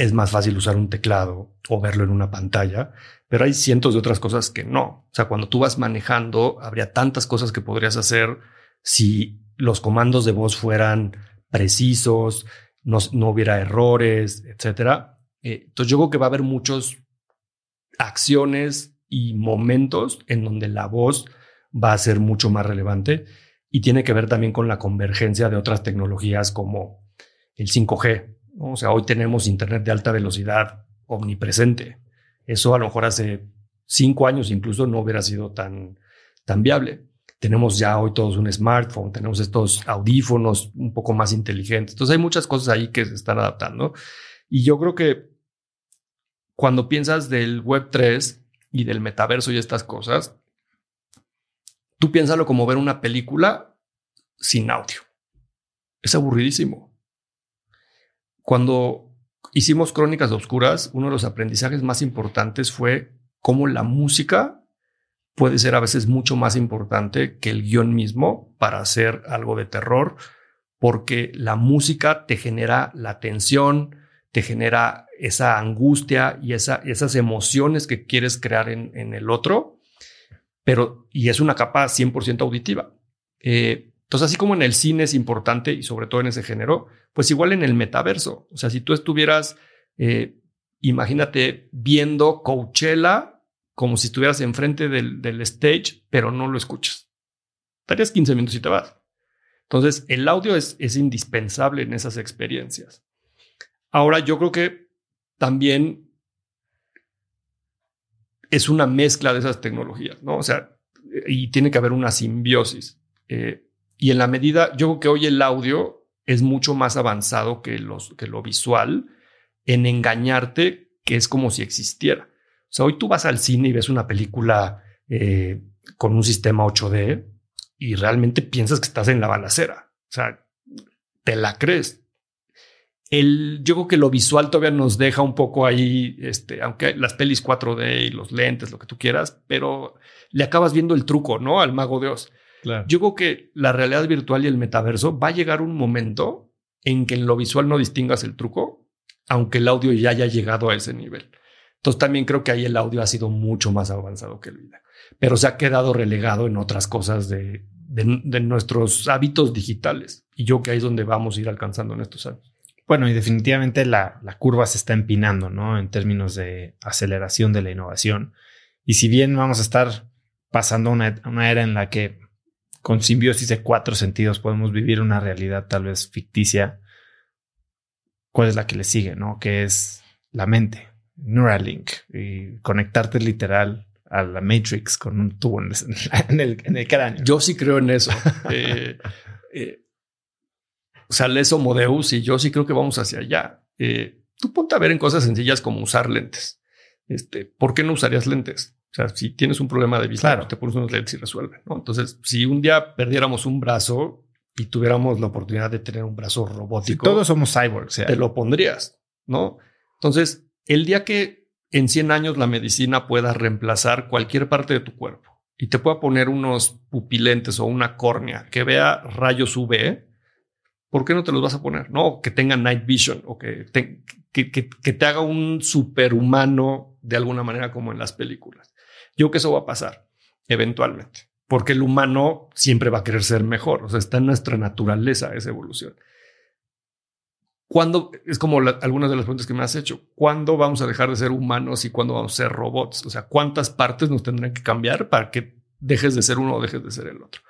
es más fácil usar un teclado o verlo en una pantalla, pero hay cientos de otras cosas que no. O sea, cuando tú vas manejando, habría tantas cosas que podrías hacer si los comandos de voz fueran precisos, no, hubiera errores, etcétera. Eh, entonces yo creo que va a haber muchas acciones y momentos en donde la voz va a ser mucho más relevante y tiene que ver también con la convergencia de otras tecnologías como el 5G. O sea, hoy tenemos Internet de alta velocidad omnipresente. Eso a lo mejor hace cinco años incluso no hubiera sido tan, tan viable. Tenemos ya hoy todos un smartphone, tenemos estos audífonos un poco más inteligentes. Entonces hay muchas cosas ahí que se están adaptando. Y yo creo que cuando piensas del Web 3 y del metaverso y estas cosas, tú piénsalo como ver una película sin audio. Es aburridísimo. Cuando hicimos Crónicas Oscuras, uno de los aprendizajes más importantes fue cómo la música puede ser a veces mucho más importante que el guion mismo para hacer algo de terror, porque la música te genera la tensión, te genera esa angustia y esa, esas emociones que quieres crear en, en, el otro, pero y es una capa 100% auditiva. Eh, entonces, así como en el cine es importante y sobre todo en ese género, pues igual en el metaverso. O sea, si tú estuvieras, eh, imagínate viendo Coachella como si estuvieras enfrente del, del stage, pero no lo escuchas. Estarías 15 minutos y te vas. Entonces, el audio es, es indispensable en esas experiencias. Ahora, yo creo que también es una mezcla de esas tecnologías, ¿no? O sea, y tiene que haber una simbiosis. Eh, y en la medida, yo creo que hoy el audio es mucho más avanzado que, los, que lo visual en engañarte que es como si existiera. O sea, hoy tú vas al cine y ves una película eh, con un sistema 8D y realmente piensas que estás en la balacera. O sea, te la crees. El, yo creo que lo visual todavía nos deja un poco ahí, este, aunque las pelis 4D y los lentes, lo que tú quieras, pero le acabas viendo el truco, ¿no? Al mago de Oz. Yo creo que la realidad virtual y el metaverso va a llegar un momento en que en lo visual no distingas el truco, aunque el audio ya haya llegado a ese nivel. Entonces también creo que ahí el audio ha sido mucho más avanzado que el video pero se ha quedado relegado en otras cosas de, de, nuestros hábitos digitales. Y yo que ahí es donde vamos a ir alcanzando en estos años. Bueno, y definitivamente la, la, curva se está empinando, ¿no? En términos de aceleración de la innovación. Y si bien vamos a estar pasando una, una era en la que con simbiosis de cuatro sentidos podemos vivir una realidad tal vez ficticia, ¿cuál es la que le sigue, no? Que es la mente, Neuralink, y conectarte literal a la Matrix con un tubo en el, en el, cráneo. Yo sí creo en eso. eh, eh, o sea, leso modeus y yo sí creo que vamos hacia allá. Eh, tú ponte a ver en cosas sencillas como usar lentes. Este, ¿Por qué no usarías lentes? O sea, si tienes un problema de vista, pues te pones unos lentes y resuelve. ¿no? Entonces, si un día perdiéramos un brazo y tuviéramos la oportunidad de tener un brazo robótico, todos somos cyborgs, te lo pondrías, ¿no? Entonces, el día que en 100 años la medicina pueda reemplazar cualquier parte de tu cuerpo y te pueda poner unos pupilentes o una córnea que vea rayos UV, ¿por qué no te los vas a poner? No, que tenga night vision o que te, que, que, te haga un superhumano de alguna manera como en las películas. Yo creo que eso va a pasar eventualmente, porque el humano siempre va a querer ser mejor, o sea, está en nuestra naturaleza esa evolución. ¿Cuándo, es como algunas de las preguntas que me has hecho, ¿cuándo vamos a dejar de ser humanos y cuándo vamos a ser robots? O sea, ¿cuántas partes nos tendrán que cambiar para que dejes de ser uno o dejes de ser el otro?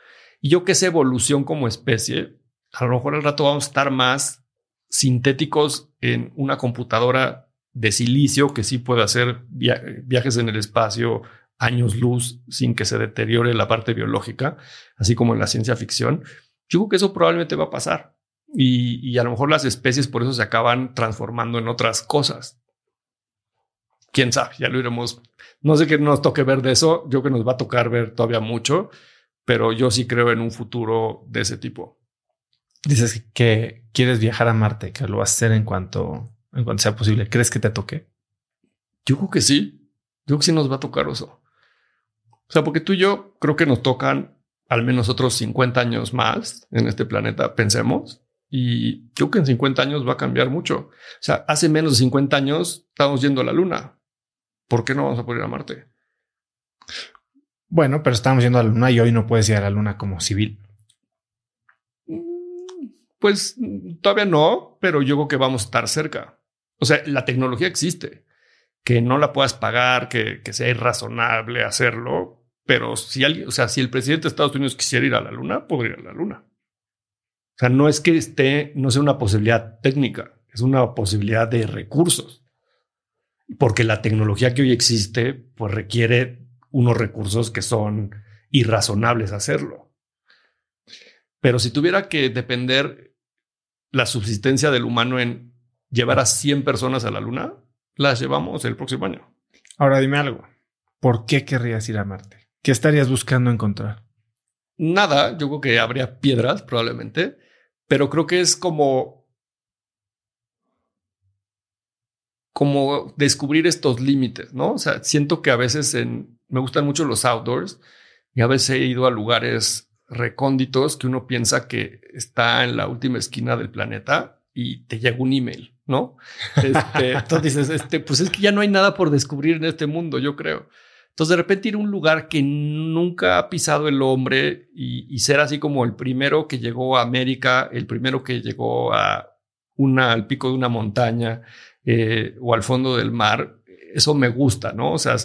Y yo que esa evolución como especie, a lo mejor al rato vamos a estar más sintéticos en una computadora de silicio que sí puede hacer viajes en el espacio años luz sin que se deteriore la parte biológica, así como en la ciencia ficción. Yo creo que eso probablemente va a pasar y, a lo mejor las especies por eso se acaban transformando en otras cosas. Quién sabe, ya lo iremos. No sé qué nos toque ver de eso. Yo que nos va a tocar ver todavía mucho, pero yo sí creo en un futuro de ese tipo. Dices que quieres viajar a Marte, que lo vas a hacer en cuanto, en cuanto sea posible. ¿Crees que te toque? Yo creo que sí. Yo creo que sí nos va a tocar eso. O sea, porque tú y yo creo que nos tocan al menos otros 50 años más en este planeta, pensemos. Y creo que en 50 años va a cambiar mucho. O sea, hace menos de 50 años estábamos yendo a la Luna. ¿Por qué no vamos a poder ir a Marte? Bueno, pero estamos yendo a la Luna y hoy no puedes ir a la Luna como civil. Pues todavía no, pero yo creo que vamos a estar cerca. O sea, la tecnología existe. Que no la puedas pagar, que, que sea irrazonable hacerlo. Pero si alguien, o sea, si el presidente de Estados Unidos quisiera ir a la Luna, podría ir a la Luna. O sea, no es que esté, no sea una posibilidad técnica, es una posibilidad de recursos. Porque la tecnología que hoy existe, pues requiere unos recursos que son irrazonables hacerlo. Pero si tuviera que depender la subsistencia del humano en llevar a 100 personas a la luna, las llevamos el próximo año. Ahora dime algo. ¿Por qué querrías ir a Marte? ¿Qué estarías buscando encontrar? Nada, yo creo que habría piedras probablemente pero creo que es como como descubrir estos límites, ¿no? O sea, siento que a veces en, me gustan mucho los outdoors y a veces he ido a lugares recónditos que uno piensa que está en la última esquina del planeta y te llega un email, ¿no? Este, entonces dices, este, pues es que ya no hay nada por descubrir en este mundo, yo creo. Entonces, de repente ir a un lugar que nunca ha pisado el hombre y, ser así como el primero que llegó a América, el primero que llegó a una, al pico de una montaña eh, o al fondo del mar, eso me gusta, ¿no? O sea,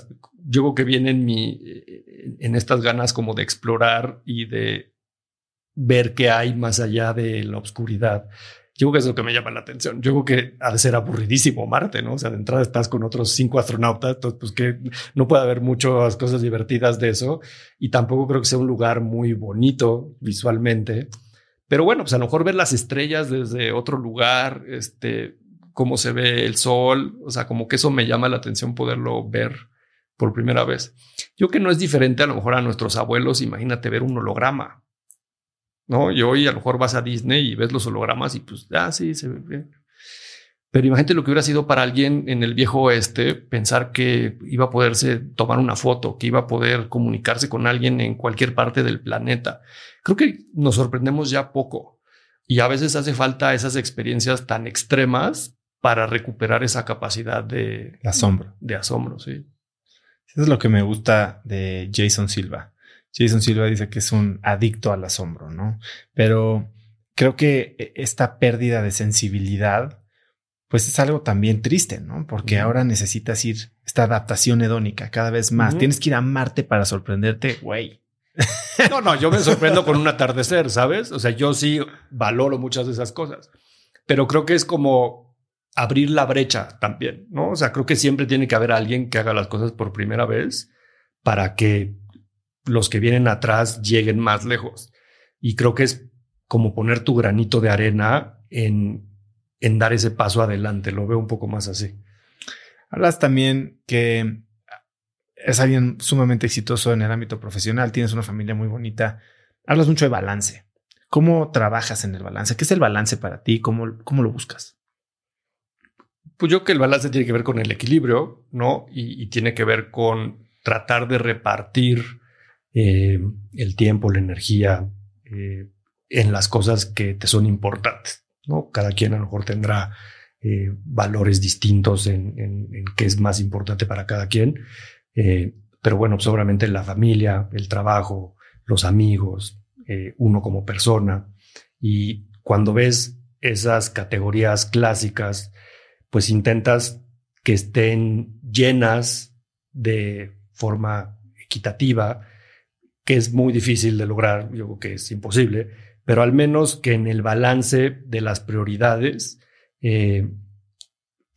yo creo que viene en mi, en estas ganas como de explorar y de ver qué hay más allá de la oscuridad. Yo creo que es lo que me llama la atención. Yo creo que ha de ser aburridísimo Marte, ¿no? O sea, de entrada estás con otros cinco astronautas, entonces pues que no puede haber muchas cosas divertidas de eso. Y tampoco creo que sea un lugar muy bonito visualmente. Pero bueno, pues a lo mejor ver las estrellas desde otro lugar, este, cómo se ve el sol, o sea, como que eso me llama la atención poderlo ver por primera vez. Yo que no es diferente a lo mejor a nuestros abuelos, imagínate ver un holograma. ¿No? Y hoy a lo mejor vas a Disney y ves los hologramas y pues, ah, sí, se ve bien. Pero imagínate lo que hubiera sido para alguien en el viejo oeste pensar que iba a poderse tomar una foto, que iba a poder comunicarse con alguien en cualquier parte del planeta. Creo que nos sorprendemos ya poco y a veces hace falta esas experiencias tan extremas para recuperar esa capacidad de asombro. De asombro, sí. Eso es lo que me gusta de Jason Silva. Jason Silva dice que es un adicto al asombro, ¿no? Pero creo que e, esta pérdida de sensibilidad, pues es algo también triste, ¿no? Porque ahora necesitas ir, esta adaptación hedónica cada vez más. Tienes que ir a Marte para sorprenderte, güey. No, no, yo me sorprendo con un atardecer, ¿sabes? O sea, yo sí valoro muchas de esas cosas, pero creo que es como abrir la brecha también, ¿no? O sea, creo que siempre tiene que haber alguien que haga las cosas por primera vez para que los que vienen atrás lleguen más lejos. Y creo que es como poner tu granito de arena en, en dar ese paso adelante. Lo veo un poco más así. Hablas también que es alguien sumamente exitoso en el ámbito profesional, tienes una familia muy bonita. Hablas mucho de balance. ¿Cómo trabajas en el balance? ¿Qué es el balance para ti? ¿Cómo, cómo lo buscas? Pues yo que el balance tiene que ver con el equilibrio, ¿no? Y, y tiene que ver con tratar de repartir eh, el tiempo, la energía eh, en las cosas que te son importantes. ¿no? Cada quien a lo mejor tendrá eh, valores distintos en, qué es más importante para cada quien. pero bueno, seguramente la familia, el trabajo, los amigos, uno como persona. Y cuando ves esas categorías clásicas, pues intentas que estén llenas de forma equitativa que es muy difícil de lograr, yo creo que es imposible, pero al menos que en el balance de las prioridades, eh,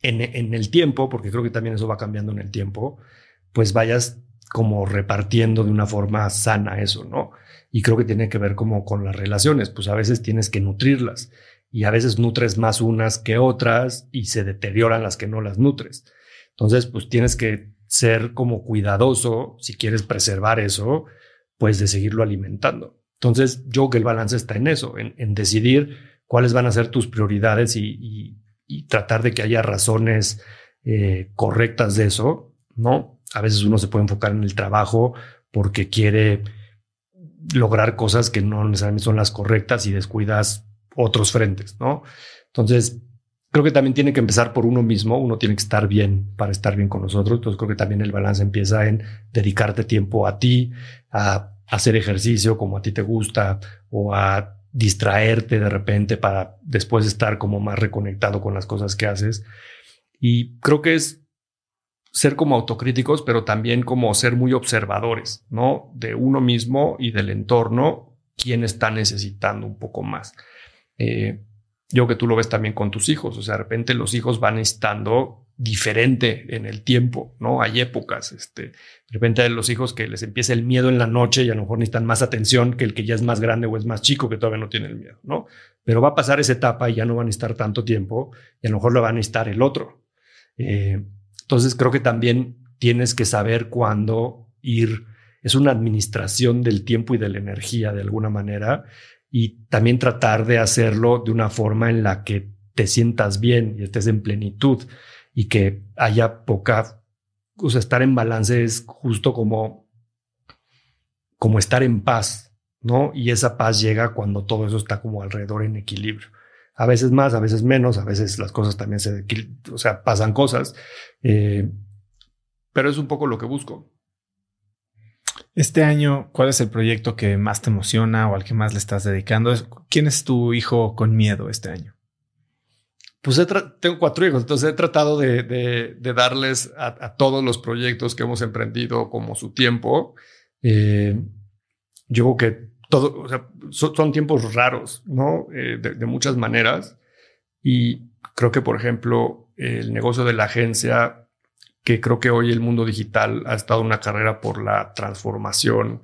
en, el tiempo, porque creo que también eso va cambiando en el tiempo, pues vayas como repartiendo de una forma sana eso, ¿no? Y creo que tiene que ver como con las relaciones, pues a veces tienes que nutrirlas y a veces nutres más unas que otras y se deterioran las que no las nutres. Entonces, pues tienes que ser como cuidadoso si quieres preservar eso pues de seguirlo alimentando. Entonces, yo creo que el balance está en eso, en, decidir cuáles van a ser tus prioridades y, tratar de que haya razones eh, correctas de eso, ¿no? A veces uno se puede enfocar en el trabajo porque quiere lograr cosas que no necesariamente son las correctas y descuidas otros frentes, ¿no? Entonces, creo que también tiene que empezar por uno mismo, uno tiene que estar bien para estar bien con nosotros, entonces creo que también el balance empieza en dedicarte tiempo a ti, a hacer ejercicio como a ti te gusta o a distraerte de repente para después estar como más reconectado con las cosas que haces. Y creo que es ser como autocríticos, pero también como ser muy observadores, ¿no? De uno mismo y del entorno, quién está necesitando un poco más. Eh, yo que tú lo ves también con tus hijos, o sea, de repente los hijos van estando diferente en el tiempo, ¿no? Hay épocas, este, de repente hay los hijos que les empieza el miedo en la noche y a lo mejor necesitan más atención que el que ya es más grande o es más chico que todavía no tiene el miedo, ¿no? Pero va a pasar esa etapa y ya no van a estar tanto tiempo y a lo mejor lo van a estar el otro. Eh, entonces creo que también tienes que saber cuándo ir, es una administración del tiempo y de la energía de alguna manera y también tratar de hacerlo de una forma en la que te sientas bien y estés en plenitud y que haya poca, o sea, estar en balance es justo como, como estar en paz, ¿no? Y esa paz llega cuando todo eso está como alrededor en equilibrio. A veces más, a veces menos, a veces las cosas también se, o sea, pasan cosas. Eh, pero es un poco lo que busco. Este año, ¿cuál es el proyecto que más te emociona o al que más le estás dedicando? ¿Quién es tu hijo con miedo este año? Pues tengo cuatro hijos, entonces he tratado de, darles a, todos los proyectos que hemos emprendido como su tiempo. Eh, yo creo que todo, son, tiempos raros, ¿no? Eh, de, muchas maneras. Y creo que, por ejemplo, el negocio de la agencia, que creo que hoy el mundo digital ha estado una carrera por la transformación,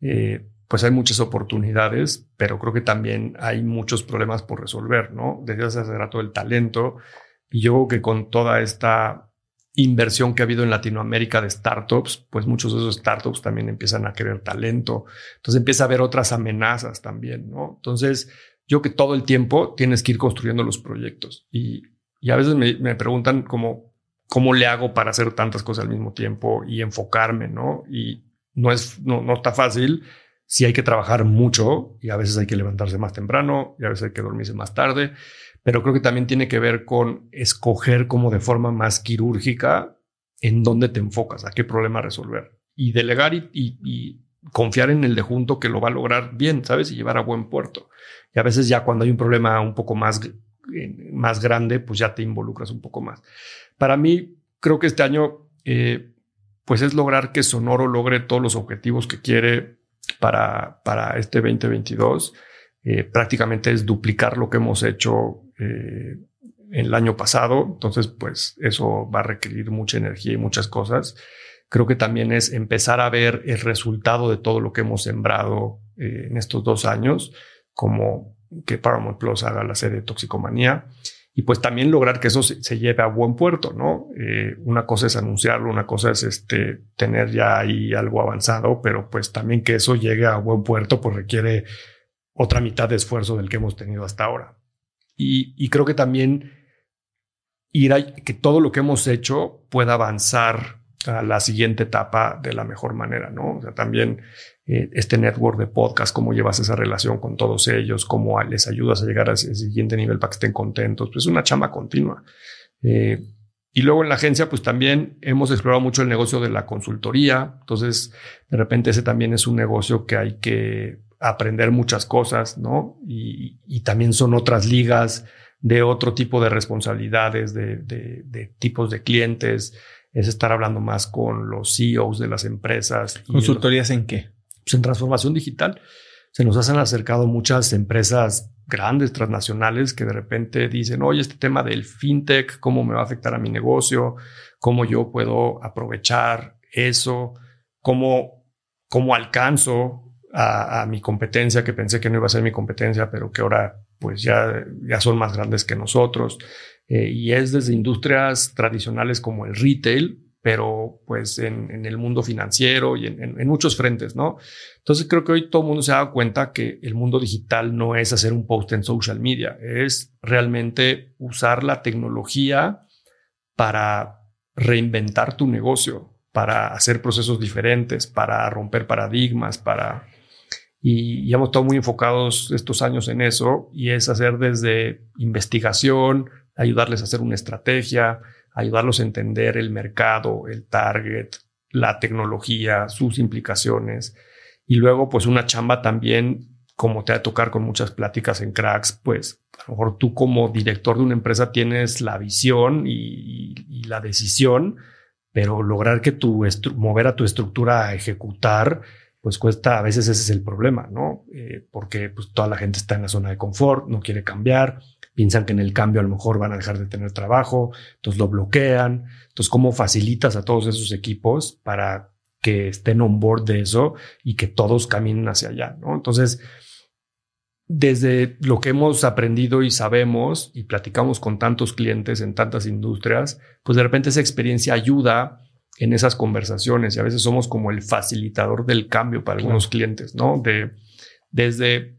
eh, pues hay muchas oportunidades, pero creo que también hay muchos problemas por resolver, ¿no? Desde hace rato el talento. Y yo creo que con toda esta inversión que ha habido en Latinoamérica de startups, pues muchos de esos startups también empiezan a querer talento. Entonces empieza a haber otras amenazas también, ¿no? Entonces, yo que todo el tiempo tienes que ir construyendo los proyectos y, y a veces me, me, preguntan cómo, cómo le hago para hacer tantas cosas al mismo tiempo y enfocarme, ¿no? Y no es, no, no está fácil. Sí hay que trabajar mucho y a veces hay que levantarse más temprano y a veces hay que dormirse más tarde pero creo que también tiene que ver con escoger como de forma más quirúrgica en dónde te enfocas, a qué problema resolver y delegar y, confiar en el de junto que lo va a lograr bien, ¿sabes? Y llevar a buen puerto. Y a veces ya cuando hay un problema un poco más, más grande, pues ya te involucras un poco más. Para mí, creo que este año, eh, pues es lograr que Sonoro logre todos los objetivos que quiere para, para este 2022. Eh, prácticamente es duplicar lo que hemos hecho eh, el año pasado. Entonces, pues eso va a requerir mucha energía y muchas cosas. Creo que también es empezar a ver el resultado de todo lo que hemos sembrado en estos dos años, como que Paramount Plus haga la serie de toxicomanía y pues también lograr que eso se, lleve a buen puerto, ¿no? Eh, una cosa es anunciarlo, una cosa es este, tener ya ahí algo avanzado, pero pues también que eso llegue a buen puerto pues requiere otra mitad de esfuerzo del que hemos tenido hasta ahora. Y, creo que también ir a que todo lo que hemos hecho pueda avanzar a la siguiente etapa de la mejor manera, ¿no? O sea, también eh, este network de podcast, cómo llevas esa relación con todos ellos, cómo les ayudas a llegar a ese siguiente nivel para que estén contentos, pues es una chamba continua. Eh, y luego en la agencia, pues también hemos explorado mucho el negocio de la consultoría. Entonces, de repente ese también es un negocio que hay que aprender muchas cosas, ¿no? Y, también son otras ligas de otro tipo de responsabilidades, de, tipos de clientes, es estar hablando más con los CEOs de las empresas. ¿Consultorías en qué? Pues en transformación digital. Se nos han acercado muchas empresas grandes, transnacionales, que de repente dicen, oye, este tema del fintech, ¿cómo me va a afectar a mi negocio? ¿Cómo yo puedo aprovechar eso? ¿Cómo, cómo alcanzo a, mi competencia, que pensé que no iba a ser mi competencia, pero que ahora pues ya, ya son más grandes que nosotros. Eh, y es desde industrias tradicionales como el retail, pero pues en, el mundo financiero y en, muchos frentes, ¿no? Entonces creo que hoy todo el mundo se ha dado cuenta que el mundo digital no es hacer un post en social media, es realmente usar la tecnología para reinventar tu negocio, para hacer procesos diferentes, para romper paradigmas, para y, hemos estado muy enfocados estos años en eso y es hacer desde investigación, ayudarles a hacer una estrategia, ayudarlos a entender el mercado, el target, la tecnología, sus implicaciones y luego pues una chamba también como te va a tocar con muchas pláticas en cracks, pues a lo mejor tú como director de una empresa tienes la visión y, y la decisión, pero lograr que tu mover a tu estructura a ejecutar pues cuesta, a veces ese es el problema, ¿no? Eh, porque pues toda la gente está en la zona de confort, no quiere cambiar, piensan que en el cambio a lo mejor van a dejar de tener trabajo, entonces lo bloquean. Entonces, ¿cómo facilitas a todos esos equipos para que estén on board de eso y que todos caminen hacia allá, ¿no? Entonces, desde lo que hemos aprendido y sabemos y platicamos con tantos clientes en tantas industrias, pues de repente esa experiencia ayuda en esas conversaciones y a veces somos como el facilitador del cambio para algunos clientes, ¿no? De, desde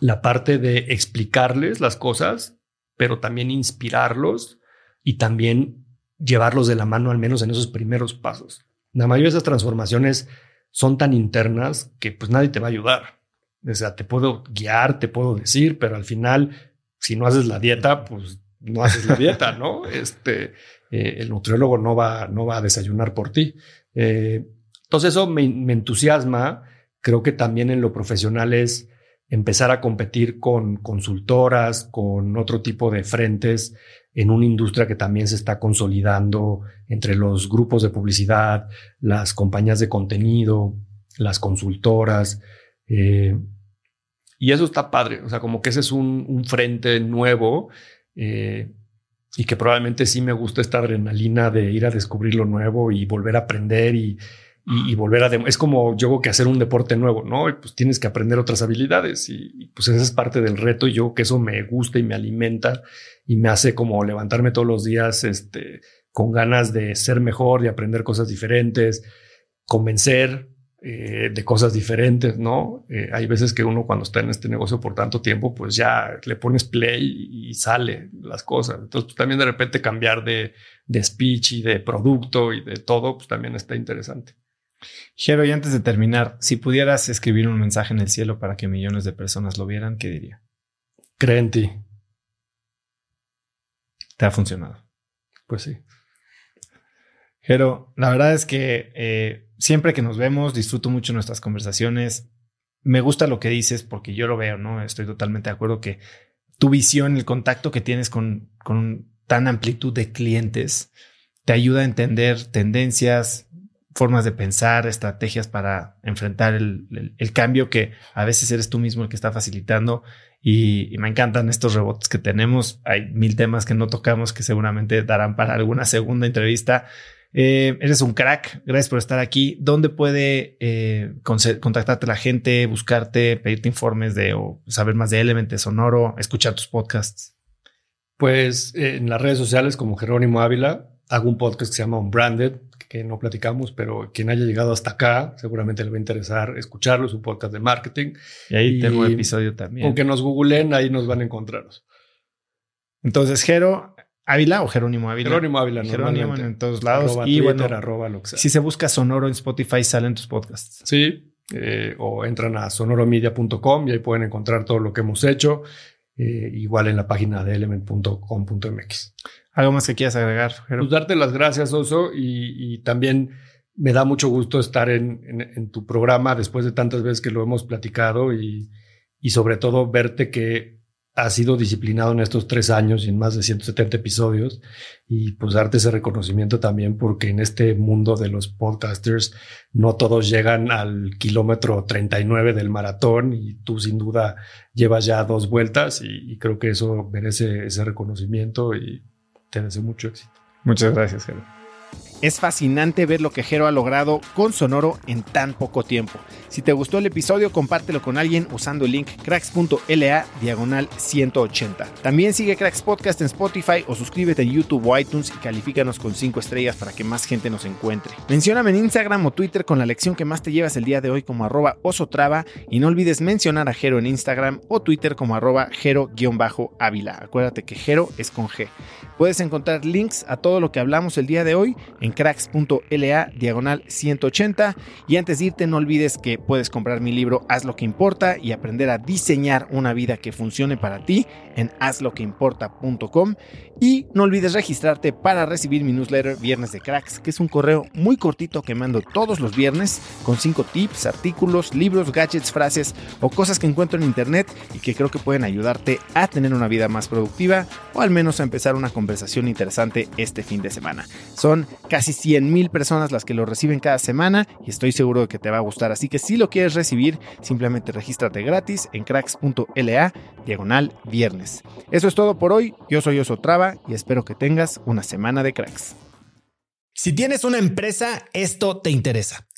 la parte de explicarles las cosas, pero también inspirarlos y también llevarlos de la mano al menos en esos primeros pasos. La mayoría de esas transformaciones son tan internas que pues nadie te va a ayudar. O sea, te puedo guiar, te puedo decir, pero al final si no haces la dieta, pues no haces la dieta, ¿no? Este, eh, el nutriólogo no va, no va a desayunar por ti. Eh, entonces eso me, me, entusiasma. Creo que también en lo profesional es empezar a competir con consultoras, con otro tipo de frentes en una industria que también se está consolidando entre los grupos de publicidad, las compañías de contenido, las consultoras. Eh, y eso está padre. O sea, como que ese es un, un frente nuevo eh, y que probablemente sí me gusta esta adrenalina de ir a descubrir lo nuevo y volver a aprender y, y, volver a... Es como yo que hacer un deporte nuevo, ¿no? Y pues tienes que aprender otras habilidades y, y, pues esa es parte del reto y yo que eso me gusta y me alimenta y me hace como levantarme todos los días este, con ganas de ser mejor, de aprender cosas diferentes, convencer, eh, de cosas diferentes, ¿no? Eh, hay veces que uno cuando está en este negocio por tanto tiempo, pues ya le pones play y sale las cosas. Entonces, pues, también de repente cambiar de, de speech y de producto y de todo, pues también está interesante. Jero, y antes de terminar, si pudieras escribir un mensaje en el cielo para que millones de personas lo vieran, ¿qué diría? Cree en ti. ¿Te ha funcionado? Pues sí. Jero, la verdad es que eh, siempre que nos vemos, disfruto mucho nuestras conversaciones. Me gusta lo que dices porque yo lo veo, ¿no? Estoy totalmente de acuerdo que tu visión, el contacto que tienes con, con tan amplitud de clientes, te ayuda a entender tendencias, formas de pensar, estrategias para enfrentar el, el, cambio que a veces eres tú mismo el que está facilitando. Y, me encantan estos rebotes que tenemos. Hay mil temas que no tocamos que seguramente darán para alguna segunda entrevista. Eh, eres un crack. Gracias por estar aquí. ¿Dónde puede eh, contactarte la gente, buscarte, pedirte informes de o saber más de Element Sonoro, escuchar tus podcasts? Pues eh, en las redes sociales como Jerónimo Ávila, hago un podcast que se llama Unbranded, que no platicamos, pero quien haya llegado hasta acá seguramente le va a interesar escucharlo, es un podcast de marketing. Y ahí y tengo un episodio también. Aunque nos googleen, ahí nos van a encontrar. Entonces, Jero, Ávila o Jerónimo Ávila. Jerónimo Ávila, Jerónimo en todos lados. Arroba y Twitter, bueno, arroba lo que sea. si se busca Sonoro en Spotify, salen tus podcasts. Sí, eh, o entran a sonoromedia.com y ahí pueden encontrar todo lo que hemos hecho. Eh, igual en la página de element.com.mx. ¿Algo más que quieras agregar? Jero? Pues darte las gracias, Oso, y, y también me da mucho gusto estar en, en, en, tu programa después de tantas veces que lo hemos platicado y, y sobre todo verte que has sido disciplinado en estos tres años y en más de 170 episodios y pues darte ese reconocimiento también porque en este mundo de los podcasters no todos llegan al kilómetro 39 del maratón y tú sin duda llevas ya dos vueltas y, y creo que eso merece ese reconocimiento y te deseo mucho éxito. Muchas gracias, Jero. Es fascinante ver lo que Jero ha logrado con Sonoro en tan poco tiempo. Si te gustó el episodio, compártelo con alguien usando el link cracks.la diagonal 180. También sigue Cracks Podcast en Spotify o suscríbete en YouTube o iTunes y califícanos con 5 estrellas para que más gente nos encuentre. Mencióname en Instagram o Twitter con la lección que más te llevas el día de hoy como arroba osotrava y no olvides mencionar a Jero en Instagram o Twitter como arroba jero-ávila. Acuérdate que Jero es con G. Puedes encontrar links a todo lo que hablamos el día de hoy en cracks.la diagonal 180 y antes de irte no olvides que puedes comprar mi libro Haz lo que importa y aprender a diseñar una vida que funcione para ti en hazloqueimporta.com y no olvides registrarte para recibir mi newsletter Viernes de Cracks, que es un correo muy cortito que mando todos los viernes con 5 tips, artículos, libros, gadgets, frases o cosas que encuentro en internet y que creo que pueden ayudarte a tener una vida más productiva o al menos a empezar una conversación interesante este fin de semana. Son casi 100 mil personas las que lo reciben cada semana y estoy seguro de que te va a gustar. Así que si lo quieres recibir, simplemente regístrate gratis en cracks.la diagonal viernes. Eso es todo por hoy. Yo soy Oso Traba y espero que tengas una semana de cracks. Si tienes una empresa, esto te interesa.